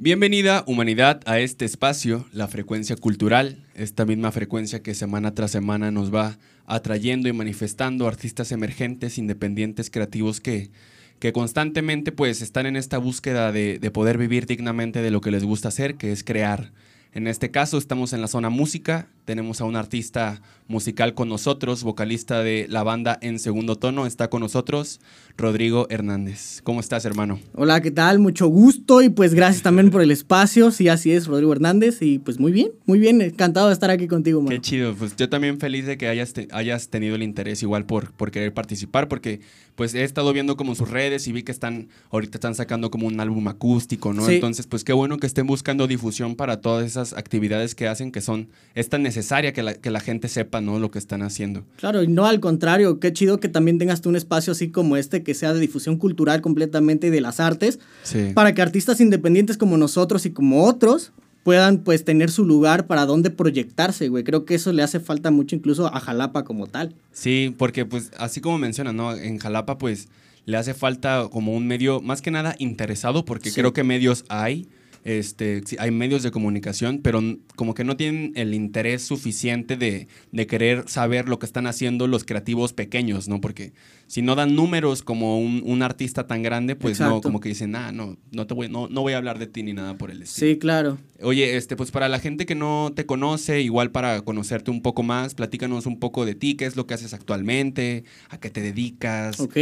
Bienvenida, humanidad, a este espacio, la frecuencia cultural, esta misma frecuencia que semana tras semana nos va atrayendo y manifestando artistas emergentes, independientes, creativos que, que constantemente pues están en esta búsqueda de, de poder vivir dignamente de lo que les gusta hacer, que es crear. En este caso estamos en la zona música, tenemos a un artista musical con nosotros, vocalista de la banda En Segundo Tono, está con nosotros Rodrigo Hernández. ¿Cómo estás, hermano? Hola, ¿qué tal? Mucho gusto y pues gracias también por el espacio. Sí, así es, Rodrigo Hernández. Y pues muy bien, muy bien, encantado de estar aquí contigo, Qué chido, pues yo también feliz de que hayas, hayas tenido el interés igual por, por querer participar, porque pues he estado viendo como sus redes y vi que están, ahorita están sacando como un álbum acústico, ¿no? Entonces, pues qué bueno que estén buscando difusión para todas esas actividades que hacen que son, es tan necesaria que la, que la gente sepa, ¿no? Lo que están haciendo. Claro, y no al contrario, qué chido que también tengas tú un espacio así como este que sea de difusión cultural completamente de las artes, para que artistas independientes como nosotros y como otros puedan pues tener su lugar para dónde proyectarse, güey. Creo que eso le hace falta mucho incluso a Jalapa como tal. Sí, porque pues así como mencionas, ¿no? En Jalapa pues le hace falta como un medio más que nada interesado, porque creo que medios hay, este, hay medios de comunicación, pero como que no tienen el interés suficiente de, querer saber lo que están haciendo los creativos pequeños, ¿no? Porque si no dan números como un, artista tan grande, pues no, como que dicen, ah, no, no, te voy, no, no voy a hablar de ti ni nada por el estilo. Sí, claro. Oye, este, pues para la gente que no te conoce, igual para conocerte un poco más, platícanos un poco de ti, qué es lo que haces actualmente, a qué te dedicas. Ok.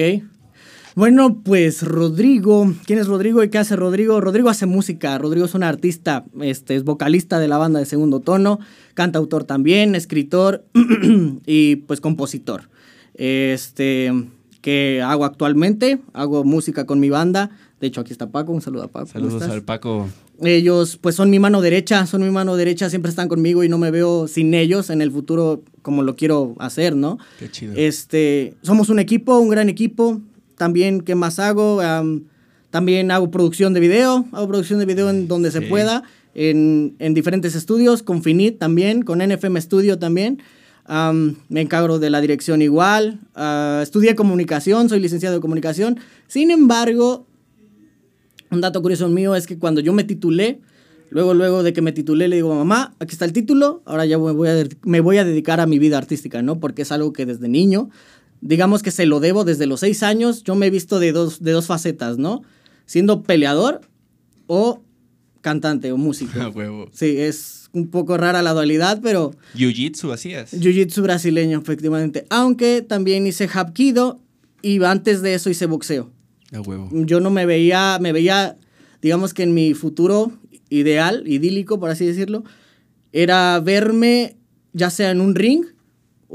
Bueno, pues Rodrigo, ¿quién es Rodrigo y qué hace Rodrigo? Rodrigo hace música, Rodrigo es un artista, este, es vocalista de la banda de segundo tono, cantautor también, escritor y pues compositor. Este, que hago actualmente, hago música con mi banda, de hecho aquí está Paco, un saludo a Paco. Saludos al Paco. Ellos pues son mi mano derecha, son mi mano derecha, siempre están conmigo y no me veo sin ellos en el futuro como lo quiero hacer, ¿no? Qué chido. Este, somos un equipo, un gran equipo, también, ¿qué más hago? también hago producción de video, hago producción de video en donde se pueda, en, diferentes estudios, con Finit también, con NFM Studio también. me encargo de la dirección igual. Uh, estudié comunicación, soy licenciado de comunicación. Sin embargo, un dato curioso mío es que cuando yo me titulé, luego, luego de que me titulé, le digo, mamá, aquí está el título, ahora ya me voy a, me voy a dedicar a mi vida artística, ¿no? Porque es algo que desde niño digamos que se lo debo desde los seis años. Yo me he visto de dos, de dos facetas, ¿no? Siendo peleador o cantante o músico. huevo. Sí, es un poco rara la dualidad, pero... Jiu-Jitsu hacías. Jiu-Jitsu brasileño, efectivamente. Aunque también hice hapkido y antes de eso hice boxeo. A huevo. Yo no me veía, me veía, digamos que en mi futuro ideal, idílico, por así decirlo, era verme ya sea en un ring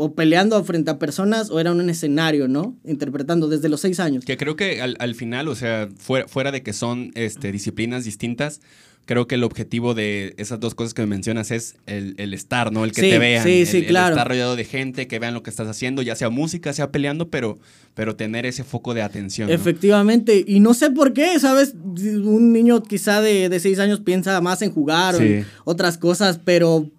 o peleando frente a personas o era un escenario, ¿no? Interpretando desde los seis años. Que creo que al, final, o sea, fuera, fuera de que son este, disciplinas distintas, creo que el objetivo de esas dos cosas que me mencionas es el, estar, ¿no? El que te vean. Sí, sí, el, claro. estar rodeado de gente, que vean lo que estás haciendo, ya sea música, sea peleando, pero, pero tener ese foco de atención. Efectivamente. Y no sé por qué, ¿sabes? Un niño quizá de, de seis años piensa más en jugar o en otras cosas, pero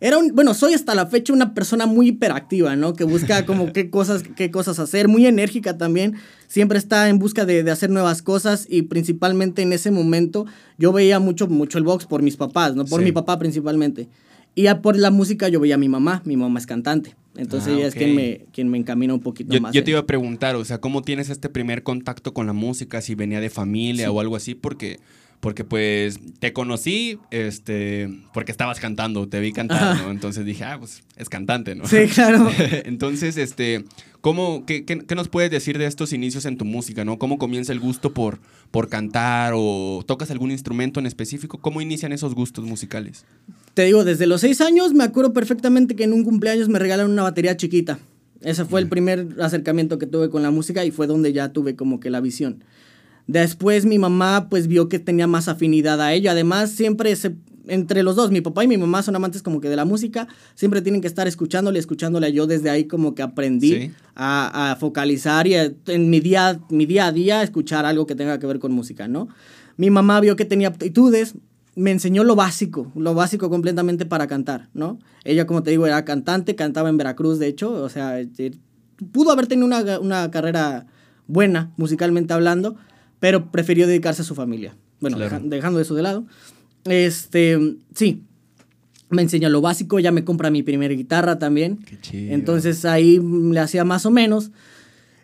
era un, bueno, soy hasta la fecha una persona muy hiperactiva, ¿no? Que busca como qué cosas, qué cosas hacer, muy enérgica también, siempre está en busca de, hacer nuevas cosas y principalmente en ese momento yo veía mucho, mucho el box por mis papás, ¿no? Por mi papá principalmente. Y por la música yo veía a mi mamá, mi mamá es cantante. Entonces ah, ella es quien me, quien me encamina un poquito yo, más. Yo te iba a preguntar, o sea, ¿cómo tienes este primer contacto con la música? Si venía de familia o algo así, porque porque pues te conocí este porque estabas cantando, te vi cantar, ¿no? Entonces dije, ah, pues es cantante, ¿no? Sí, claro. Entonces, este, ¿cómo, qué, qué, nos puedes decir de estos inicios en tu música, ¿no? ¿Cómo comienza el gusto por, por cantar o tocas algún instrumento en específico? ¿Cómo inician esos gustos musicales? Te digo, desde los seis años me acuerdo perfectamente que en un cumpleaños me regalaron una batería chiquita. Ese fue el primer acercamiento que tuve con la música y fue donde ya tuve como que la visión. Después mi mamá pues vio que tenía más afinidad a ella. Además, siempre se, entre los dos, mi papá y mi mamá son amantes como que de la música, siempre tienen que estar escuchándole, escuchándole. Yo desde ahí como que aprendí a, focalizar y en mi día, mi día a día escuchar algo que tenga que ver con música, ¿no? Mi mamá vio que tenía aptitudes, me enseñó lo básico, lo básico completamente para cantar, ¿no? Ella, como te digo, era cantante, cantaba en Veracruz, de hecho, o sea, eh, pudo haber tenido una, una carrera buena musicalmente hablando, pero prefirió dedicarse a su familia. Bueno, Claro. deja- dejando eso de lado. Este, sí, me enseña lo básico, ya me compra mi primera guitarra también. Qué chido. Entonces ahí le hacía más o menos.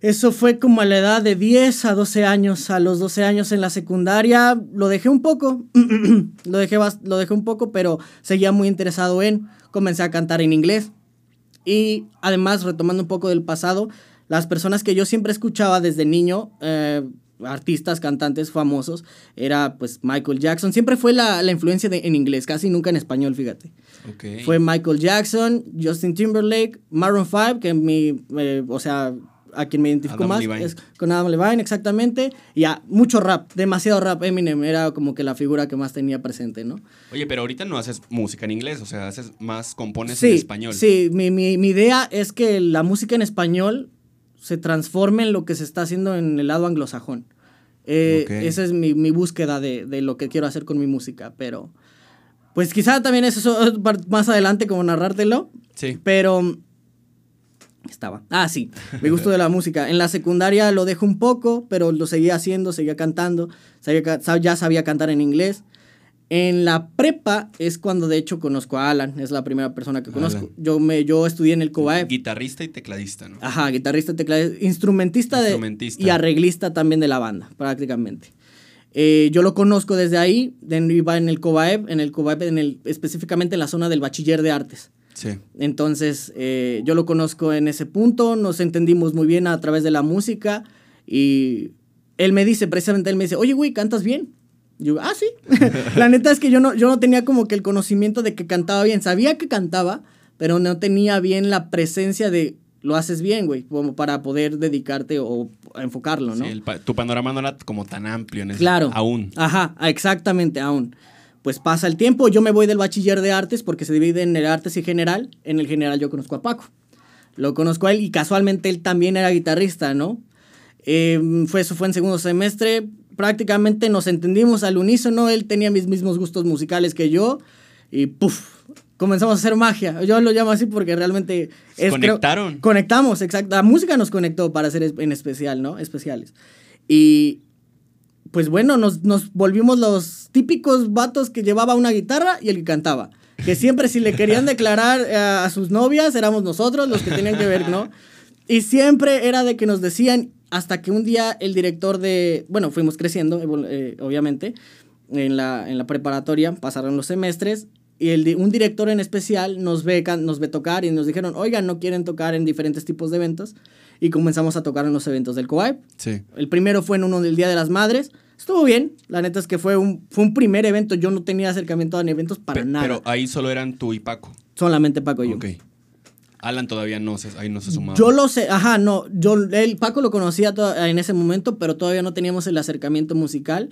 Eso fue como a la edad de 10 a 12 años. A los 12 años en la secundaria lo dejé un poco. lo, dejé lo dejé un poco, pero seguía muy interesado en. Comencé a cantar en inglés. Y además, retomando un poco del pasado, las personas que yo siempre escuchaba desde niño, eh, artistas, cantantes famosos, era pues Michael Jackson. Siempre fue la, la influencia de- en inglés, casi nunca en español, fíjate. Fue Michael Jackson, Justin Timberlake, Maroon 5, que mi, eh, o sea, a quien me identifico Adam más Levine. es con Adam Levine, exactamente. Y a mucho rap, demasiado rap. Eminem era como que la figura que más tenía presente, ¿no? Oye, pero ahorita no haces música en inglés, o sea, haces más, compones sí, en español. Sí, mi, mi, mi idea es que la música en español se transforme en lo que se está haciendo en el lado anglosajón. Eh, Ok. Esa es mi, mi búsqueda de, de lo que quiero hacer con mi música, pero pues quizá también es eso más adelante como narrártelo, Sí. pero estaba. Ah, sí, me gustó de la música. En la secundaria lo dejo un poco, pero lo seguía haciendo, seguía cantando, sabía ya sabía cantar en inglés. En la prepa es cuando de hecho conozco a Alan, es la primera persona que conozco. Alan. Yo me yo estudié en el COAEP. Guitarrista y tecladista, ¿no? Ajá, guitarrista, tecladista, instrumentista, de- Instrumentista. y arreglista también de la banda, prácticamente. Eh, yo lo conozco desde ahí, de- iba en el COBAEP, en el COBAEP, en el, específicamente en la zona del bachiller de artes. Sí. Entonces, eh, yo lo conozco en ese punto, nos entendimos muy bien a través de la música y él me dice, precisamente él me dice, oye, güey, ¿cantas bien? Yo, ah, sí. la neta es que yo no, yo no tenía como que el conocimiento de que cantaba bien. Sabía que cantaba, pero no tenía bien la presencia de lo haces bien, güey, como para poder dedicarte o enfocarlo, ¿no? Sí, el pa- tu panorama no era como tan amplio en ese Claro. Aún. Ajá, exactamente, aún. Pues pasa el tiempo, yo me voy del bachiller de artes porque se divide en el artes y general. En el general yo conozco a Paco. Lo conozco a él y casualmente él también era guitarrista, ¿no? Eh, fue, eso fue en segundo semestre. Prácticamente nos entendimos al unísono. Él tenía mis mismos gustos musicales que yo. Y puff, comenzamos a hacer magia. Yo lo llamo así porque realmente... Es, creo- conectaron. conectamos, exacto. La música nos conectó para ser en especial, ¿no? Especiales. Y pues bueno, nos, nos volvimos los típicos vatos que llevaba una guitarra y el que cantaba. Que siempre si le querían declarar eh, a sus novias, éramos nosotros los que tenían que ver, ¿no? Y siempre era de que nos decían, hasta que un día el director de, bueno, fuimos creciendo, eh, obviamente, en la, en la preparatoria, pasaron los semestres, y el, un director en especial nos ve, nos ve tocar y nos dijeron, oigan, ¿no quieren tocar en diferentes tipos de eventos? Y comenzamos a tocar en los eventos del COAIP. Sí. El primero fue en uno del Día de las Madres. Estuvo bien. La neta es que fue un, fue un primer evento. Yo no tenía acercamiento a eventos para Pe- nada. Pero ahí solo eran tú y Paco. Solamente Paco y yo. Alan todavía no se, ahí no se sumaba. Yo lo sé, ajá, no, yo, el Paco lo conocía en ese momento, pero todavía no teníamos el acercamiento musical.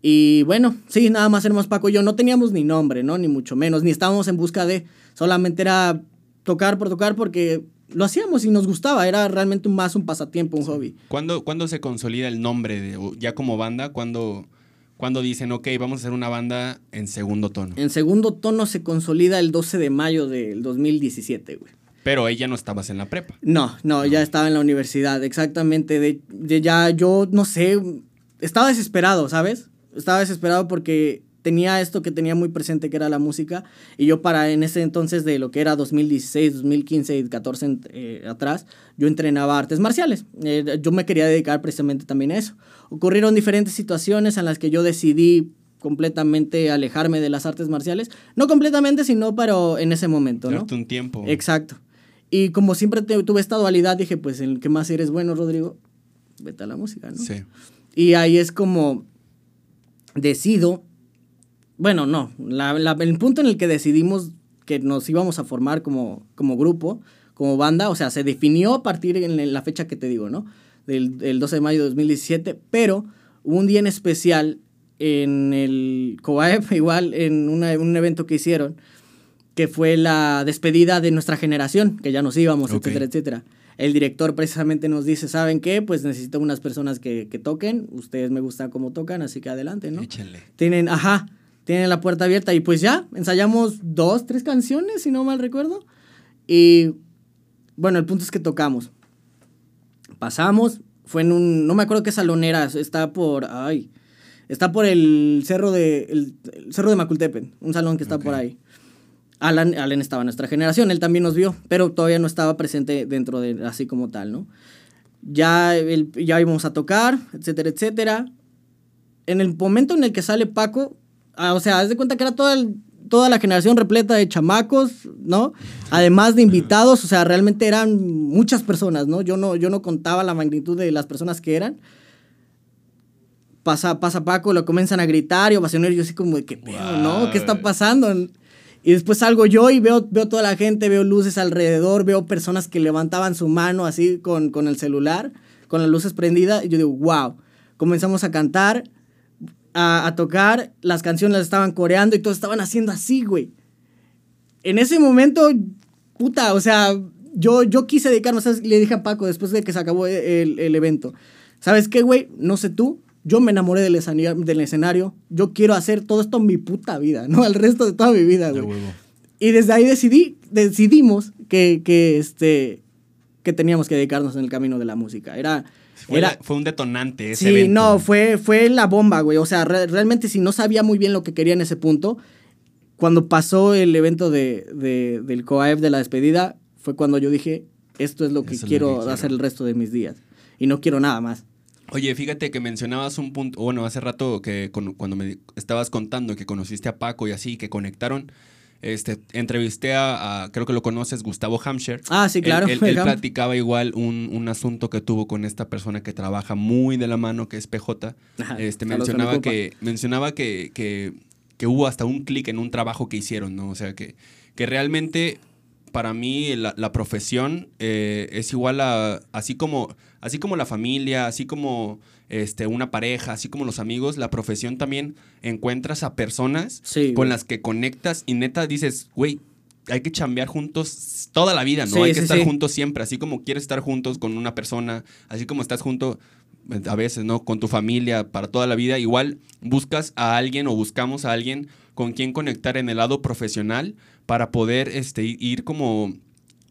Y bueno, sí, nada más éramos Paco y yo, no teníamos ni nombre, ¿no? Ni mucho menos, ni estábamos en busca de, solamente era tocar por tocar porque lo hacíamos y nos gustaba, era realmente más un pasatiempo, un hobby. ¿Cuándo, cuándo se consolida el nombre de, ya como banda? ¿Cuándo, cuándo dicen, ok, vamos a hacer una banda en segundo tono? En segundo tono se consolida el 12 de mayo del 2017, güey. Pero ya no estabas en la prepa. No, no, ya estaba en la universidad, exactamente. De, de ya yo, no sé, estaba desesperado, ¿sabes? Estaba desesperado porque tenía esto que tenía muy presente, que era la música. Y yo para en ese entonces de lo que era 2016, 2015 y 14 eh, atrás, yo entrenaba artes marciales. Eh, yo me quería dedicar precisamente también a eso. Ocurrieron diferentes situaciones en las que yo decidí completamente alejarme de las artes marciales. No completamente, sino pero en ese momento, ¿no? Darte un tiempo. Exacto. Y como siempre te- tuve esta dualidad, dije, pues en el que más eres bueno, Rodrigo, vete a la música, ¿no? Sí. Y ahí es como decido, bueno, no, la- la- el punto en el que decidimos que nos íbamos a formar como, como grupo, como banda, o sea, se definió a partir en la fecha que te digo, ¿no? Del, del 12 de mayo de 2017, pero un día en especial en el COAEP, igual en una- un evento que hicieron, que fue la despedida de nuestra generación, que ya nos íbamos, etcétera, etcétera. El director precisamente nos dice, ¿saben qué? Pues necesito unas personas que, que toquen, ustedes me gustan cómo tocan, así que adelante, ¿no? Échenle. Tienen, ajá, tienen la puerta abierta y pues ya, ensayamos dos, tres canciones, si no mal recuerdo. Y bueno, el punto es que tocamos. Pasamos, fue en un, no me acuerdo qué salón era, está por, ay, Está por el cerro de, el, cerro de Macultepen, un salón que está por ahí. Alan, Alan estaba en nuestra generación, él también nos vio, pero todavía no estaba presente dentro de así como tal, ¿no? Ya, ya íbamos a tocar, etcétera, etcétera. En el momento en el que sale Paco, ah, o sea, haz de cuenta que era toda, toda la generación repleta de chamacos, ¿no? Además de invitados, o sea, realmente eran muchas personas, ¿no? Yo no, yo no contaba la magnitud de las personas que eran. Pasa, pasa Paco, lo comienzan a gritar y ovacionar, yo así como, ¿qué pedo, no? ¿Qué está pasando? Y después salgo yo y veo, veo toda la gente, veo luces alrededor, veo personas que levantaban su mano así con, con el celular, con las luces prendidas. Y yo digo, wow. Comenzamos a cantar, a, tocar, las canciones las estaban coreando y todos estaban haciendo así, güey. En ese momento, puta, o sea, yo, yo quise dedicarme, le dije a Paco después de que se acabó el, el evento, ¿sabes qué, güey? No sé tú, yo me enamoré del escenario, del escenario, yo quiero hacer todo esto en mi puta vida, ¿no? El resto de toda mi vida, güey. Y desde ahí decidí, decidimos que, que, este, que teníamos que dedicarnos en el camino de la música. Era... Fue, era, fue un detonante ese Sí, no, fue, fue la bomba, güey. O sea, realmente si no sabía muy bien lo que quería en ese punto, cuando pasó el evento de, de del COAEF de la despedida, fue cuando yo dije, esto es lo que quiero hacer el resto de mis días. Y no quiero nada más. Oye, fíjate que mencionabas un punto, bueno, hace rato que cuando me estabas contando que conociste a Paco y así, que conectaron, este, entrevisté a, creo que lo conoces, Gustavo Hampshire. Ah, sí, claro. Él, platicaba igual un, un, asunto que tuvo con esta persona que trabaja muy de la mano, que es PJ. este, mencionaba que, mencionaba que, que, que hubo hasta un clic en un trabajo que hicieron, ¿no? O sea, que, que realmente para mí la, profesión eh, es igual a, así como, así como la familia, así como este, una pareja, así como los amigos, la profesión también encuentras a personas con las que conectas y neta dices, güey, hay que chambear juntos toda la vida, ¿no? hay que estar juntos siempre, así como quieres estar juntos con una persona, así como estás junto a veces, ¿no? Con tu familia para toda la vida, igual buscas a alguien o buscamos a alguien con quien conectar en el lado profesional para poder este, ir como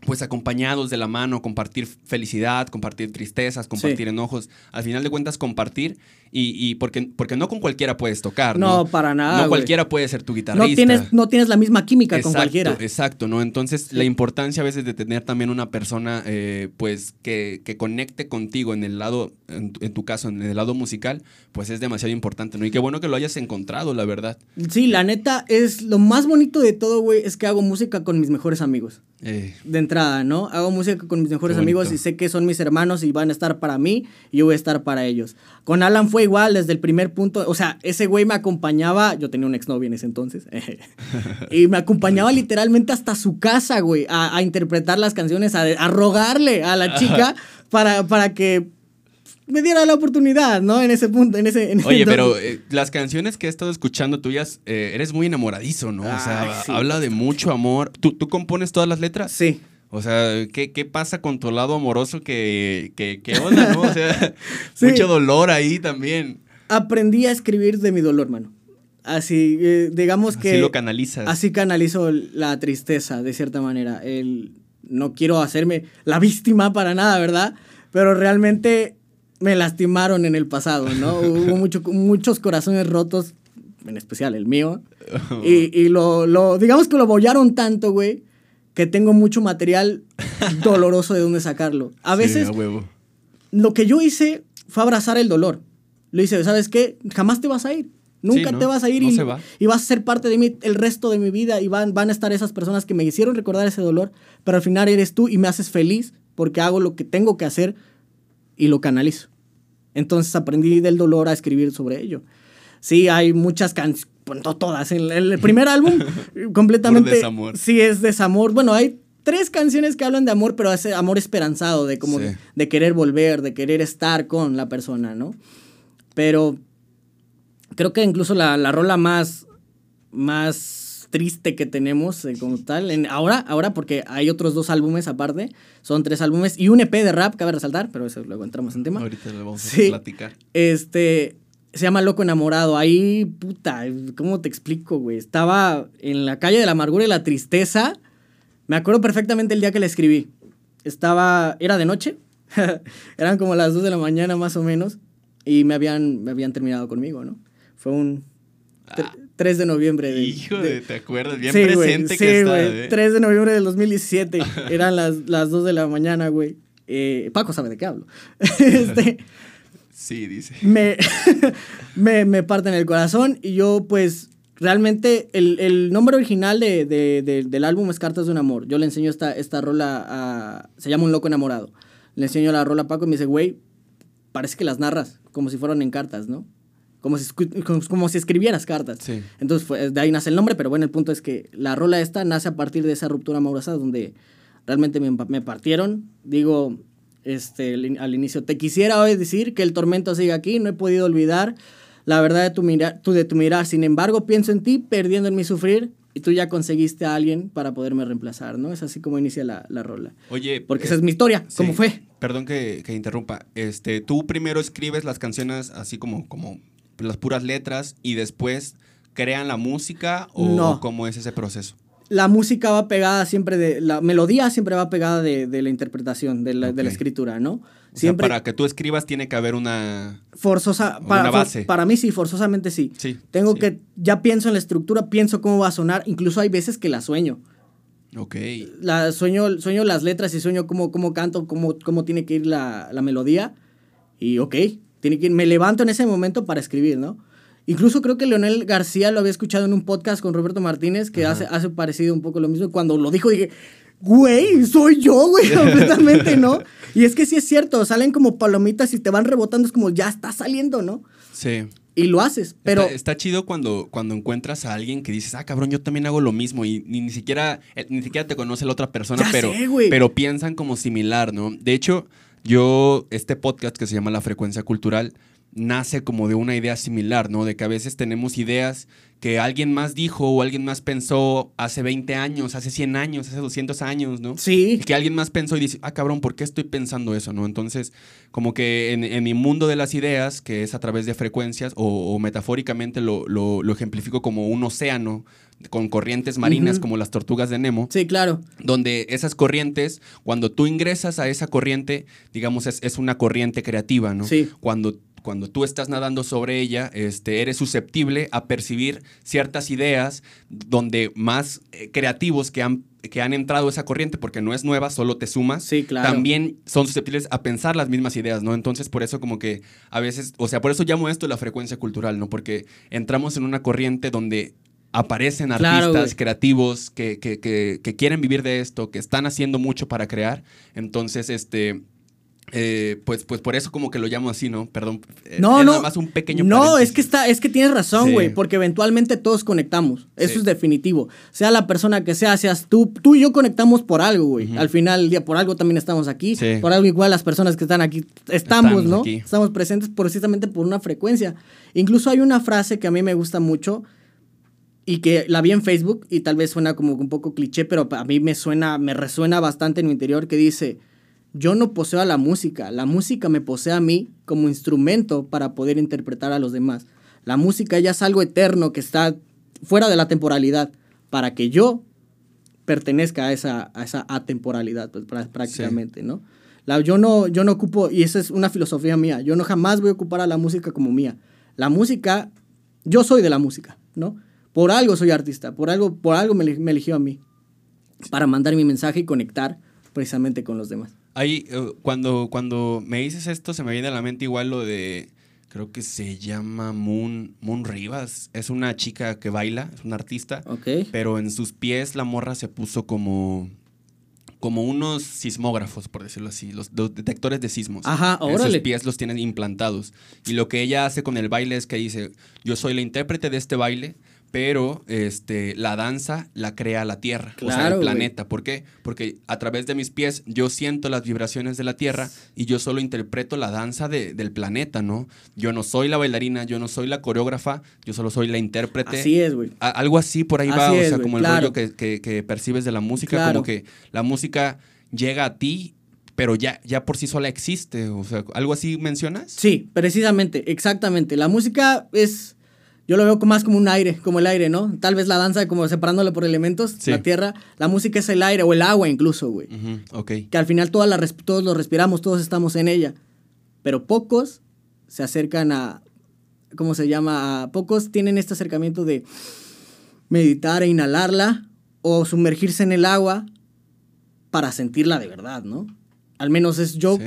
pues acompañados de la mano, compartir felicidad, compartir tristezas, compartir enojos. Al final de cuentas, compartir y, y, porque, porque no con cualquiera puedes tocar. No, para nada. No cualquiera puede ser tu guitarrista. No tienes, no tienes la misma química con cualquiera. Exacto, ¿no? Entonces, la importancia a veces de tener también una persona, eh, pues, que, que, conecte contigo en el lado, en, tu caso, en el lado musical, pues es demasiado importante, ¿no? Y qué bueno que lo hayas encontrado, la verdad. Sí, la neta, es lo más bonito de todo, güey, es que hago música con mis mejores amigos. Eh. De entrada, ¿no? Hago música con mis mejores amigos y sé que son mis hermanos y van a estar para mí y yo voy a estar para ellos. Con Alan fue igual desde el primer punto. O sea, ese güey me acompañaba. Yo tenía un exnovio en ese entonces. y me acompañaba literalmente hasta su casa, güey, a, interpretar las canciones, a, rogarle a la chica para, para que me diera la oportunidad, ¿no? En ese punto, en ese... Oye, pero eh, las canciones que he estado escuchando tuyas, eh, eres muy enamoradizo, ¿no? o sea, habla de mucho amor. ¿Tú, ¿Tú compones todas las letras? Sí. O sea, ¿qué, ¿qué, pasa con tu lado amoroso que, que, onda, no? O sea, mucho dolor ahí también. Aprendí a escribir de mi dolor, mano. Así, eh, digamos que... Así lo canalizas. Así canalizo la tristeza, de cierta manera. El, no quiero hacerme la víctima para nada, ¿verdad? Pero realmente me lastimaron en el pasado, ¿no? Hubo mucho, muchos corazones rotos, en especial el mío. Y, y lo, lo, digamos que lo bollaron tanto, güey, que tengo mucho material doloroso de dónde sacarlo. A veces, lo que yo hice fue abrazar el dolor. Lo hice, ¿sabes qué? Jamás te vas a ir. Nunca te vas a ir y, y, vas a ser parte de mí el resto de mi vida y van, van a estar esas personas que me hicieron recordar ese dolor, pero al final eres tú y me haces feliz porque hago lo que tengo que hacer y lo canalizo. Entonces aprendí del dolor a escribir sobre ello. Sí, hay muchas canciones bueno, todas. En el primer álbum, completamente. desamor. Sí, es desamor. Bueno, hay tres canciones que hablan de amor, pero es amor esperanzado, de como de, querer volver, de querer estar con la persona, ¿no? Pero creo que incluso la, la rola más, más triste que tenemos eh, como tal, en, ahora, ahora porque hay otros dos álbumes aparte, son tres álbumes y un EP de rap, cabe resaltar, pero eso luego entramos en tema. Ahorita lo vamos a platicar. Este, se llama Loco Enamorado. Ahí, puta, ¿cómo te explico, güey? Estaba en la calle de la amargura y la tristeza. Me acuerdo perfectamente el día que la escribí. Estaba, era de noche. Eran como las 2 de la mañana más o menos. Y me habían, me habían terminado conmigo, ¿no? Fue un 3 de noviembre. De, Hijo de, ¿te acuerdas? Bien presente que sí, güey. 3 de noviembre del 2017. Eran las, las 2 de la mañana, güey. Eh, Paco sabe de qué hablo. este, sí, dice. Me, me, me parten el corazón y yo, pues, realmente el, el nombre original de, de, del álbum es Cartas de un Amor. Yo le enseño esta, esta rola a... Se llama Un Loco Enamorado. Le enseño la rola a Paco y me dice, güey, parece que las narras como si fueran en cartas, ¿no? Como si, como, si escribieras cartas. Sí. Entonces, de ahí nace el nombre, pero bueno, el punto es que la rola esta nace a partir de esa ruptura amorosa donde realmente me, me partieron. Digo, este, al inicio, te quisiera hoy decir que el tormento sigue aquí, no he podido olvidar la verdad de tu, mirar, tú de tu mirar. Sin embargo, pienso en ti, perdiendo en mi sufrir, y tú ya conseguiste a alguien para poderme reemplazar, ¿no? Es así como inicia la, la rola. Oye. Porque esa es mi historia, ¿cómo fue? Perdón que, que, interrumpa. Este, tú primero escribes las canciones así como, como las puras letras y después crean la música o no. cómo es ese proceso? La música va pegada siempre de, la melodía siempre va pegada de, de la interpretación, de la, okay. de la escritura, ¿no? Siempre, sea, para que tú escribas tiene que haber una forzosa para, una base. Para mí sí, forzosamente sí. sí Tengo sí. que ya pienso en la estructura, pienso cómo va a sonar, incluso hay veces que la sueño. Ok. La, sueño, sueño las letras y sueño cómo, cómo canto, cómo, cómo tiene que ir la, la melodía. Y ok, tiene que me levanto en ese momento para escribir, ¿no? Incluso creo que Leonel García lo había escuchado en un podcast con Roberto Martínez, que hace, hace parecido un poco lo mismo. Cuando lo dijo dije, güey, soy yo, güey, completamente, ¿no? Y es que sí es cierto, salen como palomitas y te van rebotando, es como, ya está saliendo, ¿no? Sí. Y lo haces, pero... Está, está, chido cuando, cuando encuentras a alguien que dices, ah, cabrón, yo también hago lo mismo y ni, ni siquiera, eh, ni siquiera te conoce la otra persona, ya pero, sé, pero piensan como similar, ¿no? De hecho, yo, este podcast que se llama La Frecuencia Cultural, nace como de una idea similar, ¿no? De que a veces tenemos ideas que alguien más dijo o alguien más pensó hace 20 años, hace 100 años, hace 200 años, ¿no? Sí. Y que alguien más pensó y dice, ah, cabrón, ¿por qué estoy pensando eso, no? Entonces, como que en, en mi mundo de las ideas, que es a través de frecuencias, o, o metafóricamente lo, lo, lo, ejemplifico como un océano con corrientes marinas uh -huh. como las tortugas de Nemo. Sí, claro. Donde esas corrientes, cuando tú ingresas a esa corriente, digamos, es, es una corriente creativa, ¿no? Sí. Cuando cuando tú estás nadando sobre ella, este, eres susceptible a percibir ciertas ideas donde más eh, creativos que han, que han entrado a esa corriente, porque no es nueva, solo te sumas, sí, claro. también son susceptibles a pensar las mismas ideas, ¿no? Entonces, por eso como que a veces, o sea, por eso llamo esto la frecuencia cultural, ¿no? Porque entramos en una corriente donde aparecen artistas claro, creativos que, que, que, que quieren vivir de esto, que están haciendo mucho para crear. Entonces, este eh, pues, pues por eso como que lo llamo así, ¿no? Perdón. No, no. Nada más un pequeño No, paréntesis. es que está, es que tienes razón, güey, Sí. porque eventualmente todos conectamos. Eso Sí. es definitivo. Sea la persona que sea, seas tú, tú y yo conectamos por algo, güey. Al final del día, por algo también estamos aquí. Sí. Por algo igual las personas que están aquí estamos, Estamos ¿no? aquí. Estamos presentes precisamente por una frecuencia. Incluso hay una frase que a mí me gusta mucho y que la vi en Facebook y tal vez suena como un poco cliché, pero a mí me suena, me resuena bastante en mi interior que dice, yo no poseo a la música, la música me posee a mí como instrumento para poder interpretar a los demás. La música ya es algo eterno que está fuera de la temporalidad para que yo pertenezca a esa, a esa atemporalidad, pues, prá- prácticamente, ¿no? La, yo no, yo no ocupo, y esa es una filosofía mía, yo no jamás voy a ocupar a la música como mía. La música, yo soy de la música, ¿no? Por algo soy artista, por algo, por algo me, me eligió a mí, para mandar mi mensaje y conectar precisamente con los demás. Ahí, eh, cuando, cuando me dices esto, se me viene a la mente igual lo de. Creo que se llama Moon, Moon Rivas. Es una chica que baila, es una artista. ¿Ok? Pero en sus pies la morra se puso como. Como unos sismógrafos, por decirlo así, los, los detectores de sismos. Ajá, En sus órale. pies los tienen implantados. Y lo que ella hace con el baile es que dice, yo soy la intérprete de este baile, pero este, la danza la crea la tierra, o sea, Claro, el planeta. ¿Por qué? Porque a través de mis pies yo siento las vibraciones de la tierra y yo solo interpreto la danza de- del planeta, ¿no? Yo no soy la bailarina, yo no soy la coreógrafa, yo solo soy la intérprete. Así es, güey. Algo así por ahí va, o sea, como el claro. rollo que, que- que percibes de la música, Claro. como que la música llega a ti, pero ya, ya por sí sola existe, o sea, ¿algo así mencionas? Sí, precisamente, exactamente. La música es, yo lo veo más como un aire, como el aire, ¿no? Tal vez la danza como separándole por elementos, Sí. la tierra. La música es el aire o el agua incluso, güey. Ok. Que al final todas la todos lo respiramos, todos estamos en ella. Pero pocos se acercan a, ¿cómo se llama? Pocos tienen este acercamiento de meditar e inhalarla o sumergirse en el agua para sentirla de verdad, ¿no? Al menos es yo,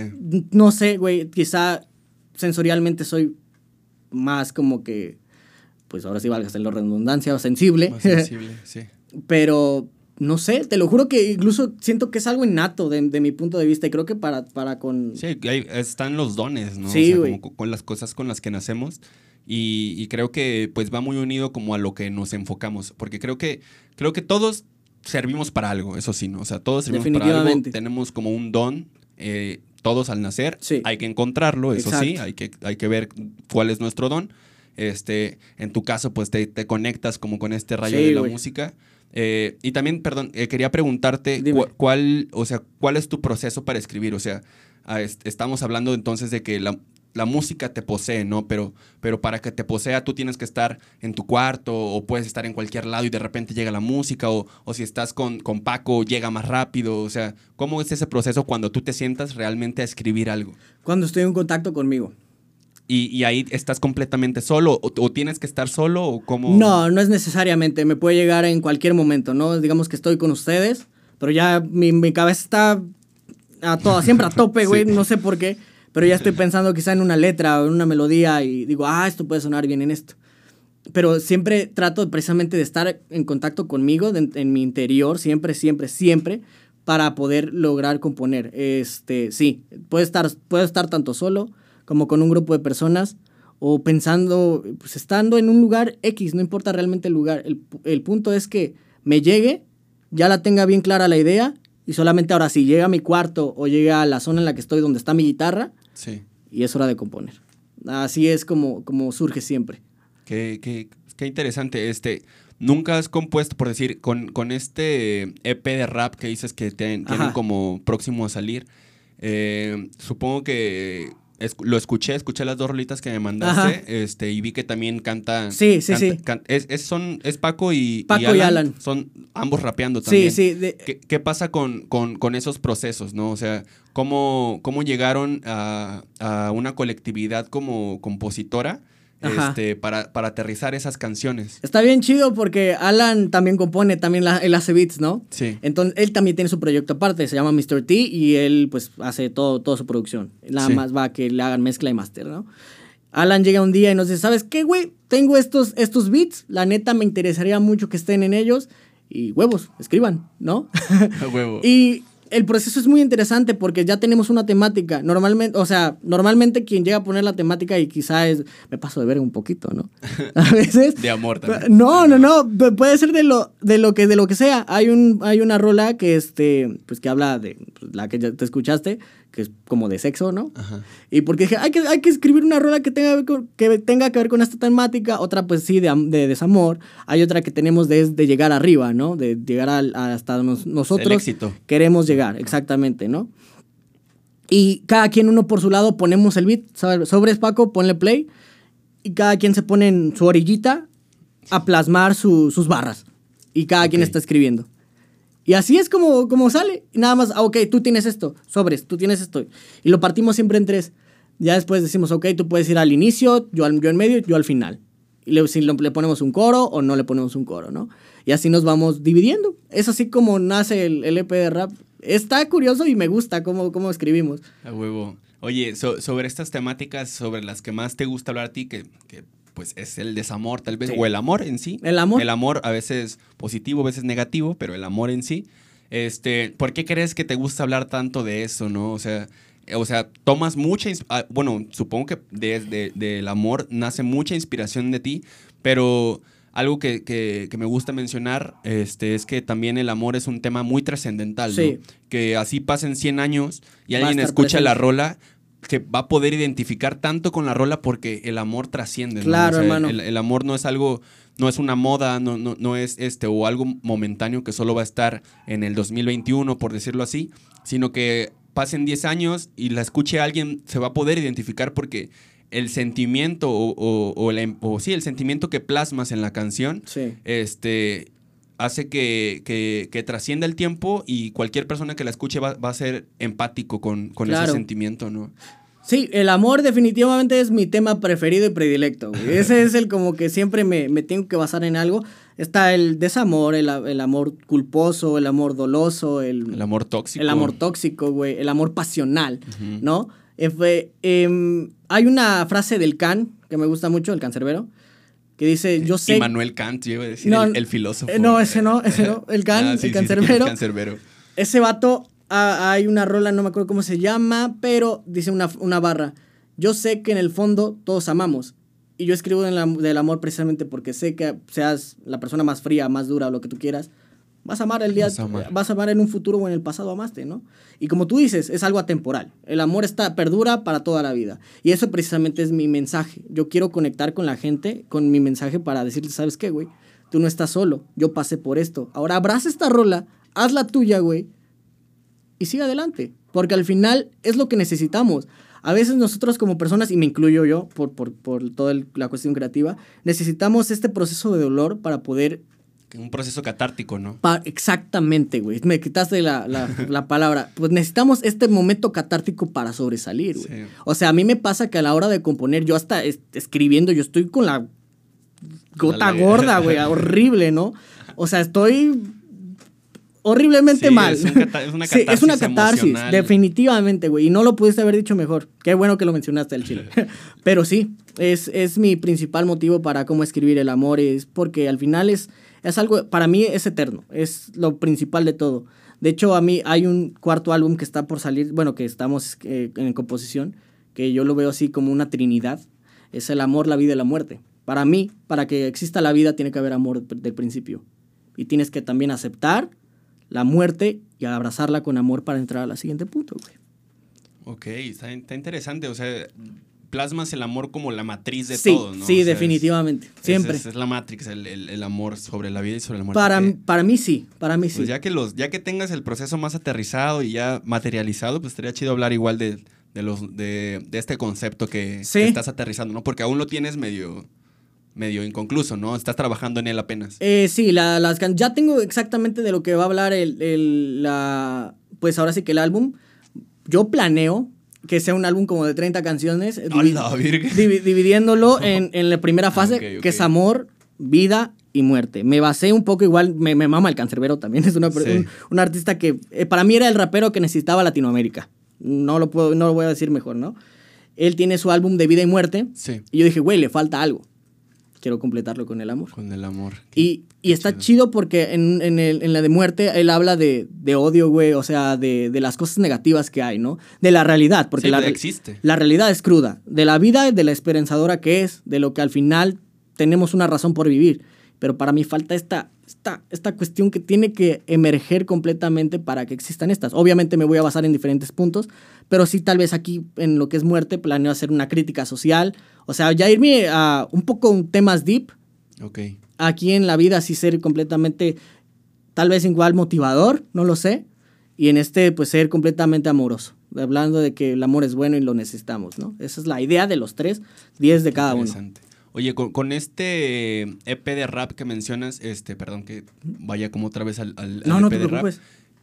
no sé, güey, quizá sensorialmente soy más como que, pues ahora sí valga la redundancia, sensible. Más sensible, sí. Pero no sé, te lo juro que incluso siento que es algo innato de, mi punto de vista y creo que para, para con... Sí, están los dones, ¿no? Sí, o sea, como con las cosas con las que nacemos y, creo que pues va muy unido como a lo que nos enfocamos, porque creo que, creo que todos servimos para algo, eso sí, ¿no? O sea, todos servimos para algo, tenemos como un don, eh, todos al nacer, hay que encontrarlo, eso sí, hay que, hay que ver cuál es nuestro don. Este, en tu caso, pues te, conectas como con este rayo de la música. Eh, y también, perdón, eh, quería preguntarte cuál, o sea, cuál es tu proceso para escribir. O sea, estamos hablando entonces de que la, la música te posee, ¿no? Pero, pero para que te posea tú tienes que estar en tu cuarto o puedes estar en cualquier lado y de repente llega la música o, o si estás con, con, Paco llega más rápido. O sea, ¿cómo es ese proceso cuando tú te sientas realmente a escribir algo? Cuando estoy en contacto conmigo. ¿Y, y ahí estás completamente solo o, tienes que estar solo o cómo? No, no es necesariamente. Me puede llegar en cualquier momento, ¿no? Digamos que estoy con ustedes, pero ya mi, mi cabeza está a toda, siempre a tope, güey, no sé por qué pero ya estoy pensando quizá en una letra o en una melodía y digo, ah, esto puede sonar bien en esto. Pero siempre trato precisamente de estar en contacto conmigo, en mi interior, siempre, siempre, siempre, para poder lograr componer. Este, sí, puede estar, puede estar tanto solo como con un grupo de personas o pensando, pues estando en un lugar X, no importa realmente el lugar. El, el punto es que me llegue, ya la tenga bien clara la idea y solamente ahora si llega a mi cuarto o llega a la zona en la que estoy donde está mi guitarra, Sí. Y es hora de componer. Así es como, como surge siempre. Qué, qué, qué interesante. Este, ¿Nunca has compuesto, por decir, con, con este EP de rap que dices que tienen como próximo a salir? Eh, supongo que lo escuché, escuché las dos rolitas que me mandaste este, y vi que también canta. Sí, sí, sí. es, son, es Paco y, Paco y, Alan, Son ambos rapeando también. Sí, sí. ¿Qué, ¿Qué, pasa con, con, con, esos procesos, no? O sea, ¿cómo, cómo llegaron a, a una colectividad como compositora? Este, para, para, aterrizar esas canciones. Está bien chido porque Alan también compone, también la, él hace beats, ¿no? Sí. Entonces, él también tiene su proyecto aparte, se llama Mr. T y él pues hace todo, toda su producción. Nada más va a que le hagan mezcla y master, ¿no? Alan llega un día y nos dice, ¿sabes qué, güey? Tengo estos, estos beats, la neta me interesaría mucho que estén en ellos y huevos, escriban, ¿no? Huevo. y el proceso es muy interesante porque ya tenemos una temática. Normalmente, o sea, normalmente quien llega a poner la temática y quizá es, me paso de ver un poquito, ¿no? A veces. de amor también. No, no, no, puede ser de lo, de lo que, de lo que sea. Hay un, hay una rola que este, pues que habla de pues, la que ya te escuchaste, que es como de sexo, ¿no? Ajá. Y porque dije, hay que, hay que escribir una rola que tenga, que tenga que ver con esta temática, otra pues sí, de, de desamor, hay otra que tenemos de, de llegar arriba, ¿no? De llegar a, hasta nosotros. El éxito. Queremos llegar, exactamente, ¿no? Y cada quien uno por su lado ponemos el beat, sobre Paco, ponle play, y cada quien se pone en su orillita a plasmar sus barras. Y cada quien está escribiendo. Y así es como, como sale. Nada más, ah, ok, tú tienes esto, sobres, tú tienes esto. Y lo partimos siempre en tres. Ya después decimos, ok, tú puedes ir al inicio, yo, al, yo en medio, yo al final. Y le, si le ponemos un coro o no le ponemos un coro, ¿no? Y así nos vamos dividiendo. Es así como nace el, el EP de rap. Está curioso y me gusta cómo, cómo escribimos. A huevo. Oye, sobre estas temáticas sobre las que más te gusta hablar a ti, que, que pues es el desamor tal vez, o el amor en sí. El amor. El amor a veces positivo, a veces negativo, pero el amor en sí. Este, ¿Por qué crees que te gusta hablar tanto de eso, no? O sea, o sea tomas mucha, ah, bueno, supongo que desde del amor nace mucha inspiración de ti, pero algo que, que, me gusta mencionar este, es que también el amor es un tema muy trascendental, ¿no? Que así pasen 100 años y alguien escucha la rola, que va a poder identificar tanto con la rola porque el amor trasciende. Claro, hermano. El, amor no es algo, no es una moda, no, no, no, es este, o algo momentáneo que solo va a estar en el 2021, por decirlo así, sino que pasen 10 años y la escuche alguien, se va a poder identificar porque el sentimiento o, o, o, em, sí, el sentimiento que plasmas en la canción, este hace que, que, trascienda el tiempo y cualquier persona que la escuche va, a ser empático con, con ese sentimiento, ¿no? Sí, el amor definitivamente es mi tema preferido y predilecto. güey. Ese es el como que siempre me, me tengo que basar en algo. Está el desamor, el, el amor culposo, el amor doloso, el, El amor tóxico. el amor tóxico, güey, el amor pasional, ¿no? Eh, em, hay una frase del Can que me gusta mucho, el cancerbero, que dice, yo sé... Immanuel Kant, yo iba a decir No, el, el filósofo. eh, no, ese no, ese no, el Kant, Ah, el sí, sí, sí, cancerbero. Ese vato, ah, hay una rola, no me acuerdo cómo se llama, pero dice una, una barra. Yo sé que en el fondo todos amamos. Y yo escribo del amor precisamente porque sé que seas la persona más fría, más dura, lo que tú quieras. Vas a amar el día, Vas a amar. vas a amar en un futuro o en el pasado amaste, ¿no? Y como tú dices, es algo atemporal. El amor está, perdura para toda la vida. Y eso precisamente es mi mensaje. Yo quiero conectar con la gente, con mi mensaje para decirles, ¿sabes qué, güey? Tú no estás solo. Yo pasé por esto. Ahora abraza esta rola, haz la tuya, güey y sigue adelante. Porque al final es lo que necesitamos. A veces nosotros como personas, y me incluyo yo por, por, por toda el- la cuestión creativa, necesitamos este proceso de dolor para poder... Un proceso catártico, ¿no? pa- exactamente, güey. Me quitaste la, la- la palabra. Pues necesitamos este momento catártico para sobresalir, güey. Sí. O sea, a mí me pasa que a la hora de componer, yo hasta es- escribiendo, yo estoy con la gota gorda, güey. Horrible, ¿no? O sea, estoy horriblemente Sí, mal. es un cata- es una Sí, es una catarsis catarsis, emocional. definitivamente, güey. Y no lo pudiste haber dicho mejor. Qué bueno que lo mencionaste al chile. Pero sí, es, es mi principal motivo para cómo escribir el amor. Es porque al final es, es algo, para mí es eterno. Es lo principal de todo. De hecho, a mí hay un cuarto álbum que está por salir, bueno, que estamos eh, en composición, que yo lo veo así como una trinidad. Es el amor, la vida y la muerte. Para mí, para que exista la vida, tiene que haber amor del principio. Y tienes que también aceptar la muerte y abrazarla con amor para entrar al siguiente punto, güey. Ok, está, está interesante. O sea, plasmas el amor como la matriz de sí, todo, ¿no? sí, O sea, es- definitivamente. es- Siempre. Es, es la Matrix, el, el- el amor sobre la vida y sobre la muerte. para, para mí sí, para mí sí. Pues ya que los, ya que tengas el proceso más aterrizado y ya materializado, pues estaría chido hablar igual de, de los, de, de este concepto que, Sí. que estás aterrizando, ¿no? Porque aún lo tienes medio, medio inconcluso, ¿no? Estás trabajando en él apenas. Eh, sí, la- las ya tengo exactamente de lo que va a hablar el, el- la, pues ahora sí que el álbum. Yo planeo que sea un álbum como de 30 canciones, eh, ¡A divi- divi- dividiéndolo en, en la primera fase, ok, ok. que es amor, vida y muerte. Me basé un poco igual, me, me mama el cancerbero también, es una, Sí. un, un artista que eh, para mí era el rapero que necesitaba Latinoamérica. No lo, puedo, no lo voy a decir mejor, ¿no? Él tiene su álbum de vida y muerte Sí, y yo dije, güey, le falta algo. Quiero completarlo con el amor. con el amor. Y, y está chido. chido porque en, en, el- en la de muerte él habla de, de odio, güey, o sea, de, de las cosas negativas que hay, ¿no? De la realidad, porque Sí, la, existe. la realidad es cruda, de la vida, de la esperanzadora que es, de lo que al final tenemos una razón por vivir. Pero para mí falta esta, esta, esta cuestión que tiene que emerger completamente para que existan estas. Obviamente me voy a basar en diferentes puntos, pero sí tal vez aquí en lo que es muerte planeo hacer una crítica social, o sea, ya irme a un poco en temas deep, Ok. aquí en la vida sí ser completamente, tal vez igual motivador, no lo sé, y en este pues ser completamente amoroso, hablando de que el amor es bueno y lo necesitamos, ¿no? Esa es la idea de los tres, diez de cada uno. Interesante. Oye, con, con este EP de rap que mencionas, este, perdón que vaya como otra vez al, al- al No, no EP te de rap.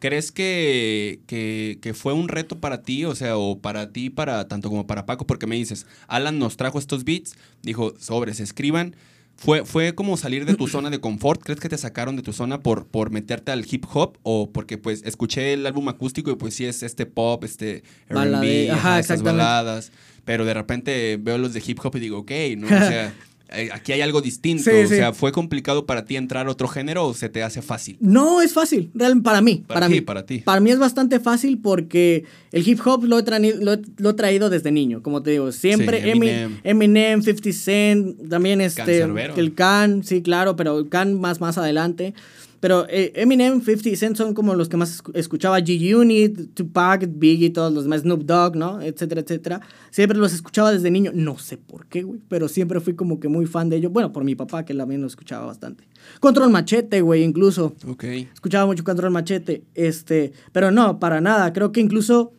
¿Crees que, que, que fue un reto para ti? O sea, o para ti, para tanto como para Paco, porque me dices, Alan nos trajo estos beats, dijo, sobres, escriban. ¿Fue, ¿Fue como salir de tu zona de confort? ¿Crees que te sacaron de tu zona por, por meterte al hip hop? ¿O porque pues escuché el álbum acústico y pues sí es este pop, este R&B, ajá, esas baladas? Pero de repente veo los de hip hop y digo, ok, ¿no? O sea, eh, aquí hay algo distinto. Sí, o sí. sea, ¿fue complicado para ti entrar a otro género o se te hace fácil? No, es fácil, real, para mí, Para para, ti, mí. para ti. Para mí es bastante fácil porque el hip hop lo he, lo he- lo he traído desde niño, como te digo, siempre Sí, Eminem. Eminem, 50 Cent, también este, Cancerbero. el Can, sí, claro, pero el Can más, más adelante. Pero eh, Eminem, 50 Cent son como los que más escu- escuchaba G-Unit, Tupac, Biggie, todos los demás, Snoop Dogg, ¿no? Etcétera, etcétera. Siempre los escuchaba desde niño, no sé por qué, güey, pero siempre fui como que muy fan de ellos. Bueno, por mi papá, que también lo escuchaba bastante. Control Machete, güey, incluso. Ok. Escuchaba mucho Control Machete, este, pero no, para nada. Creo que incluso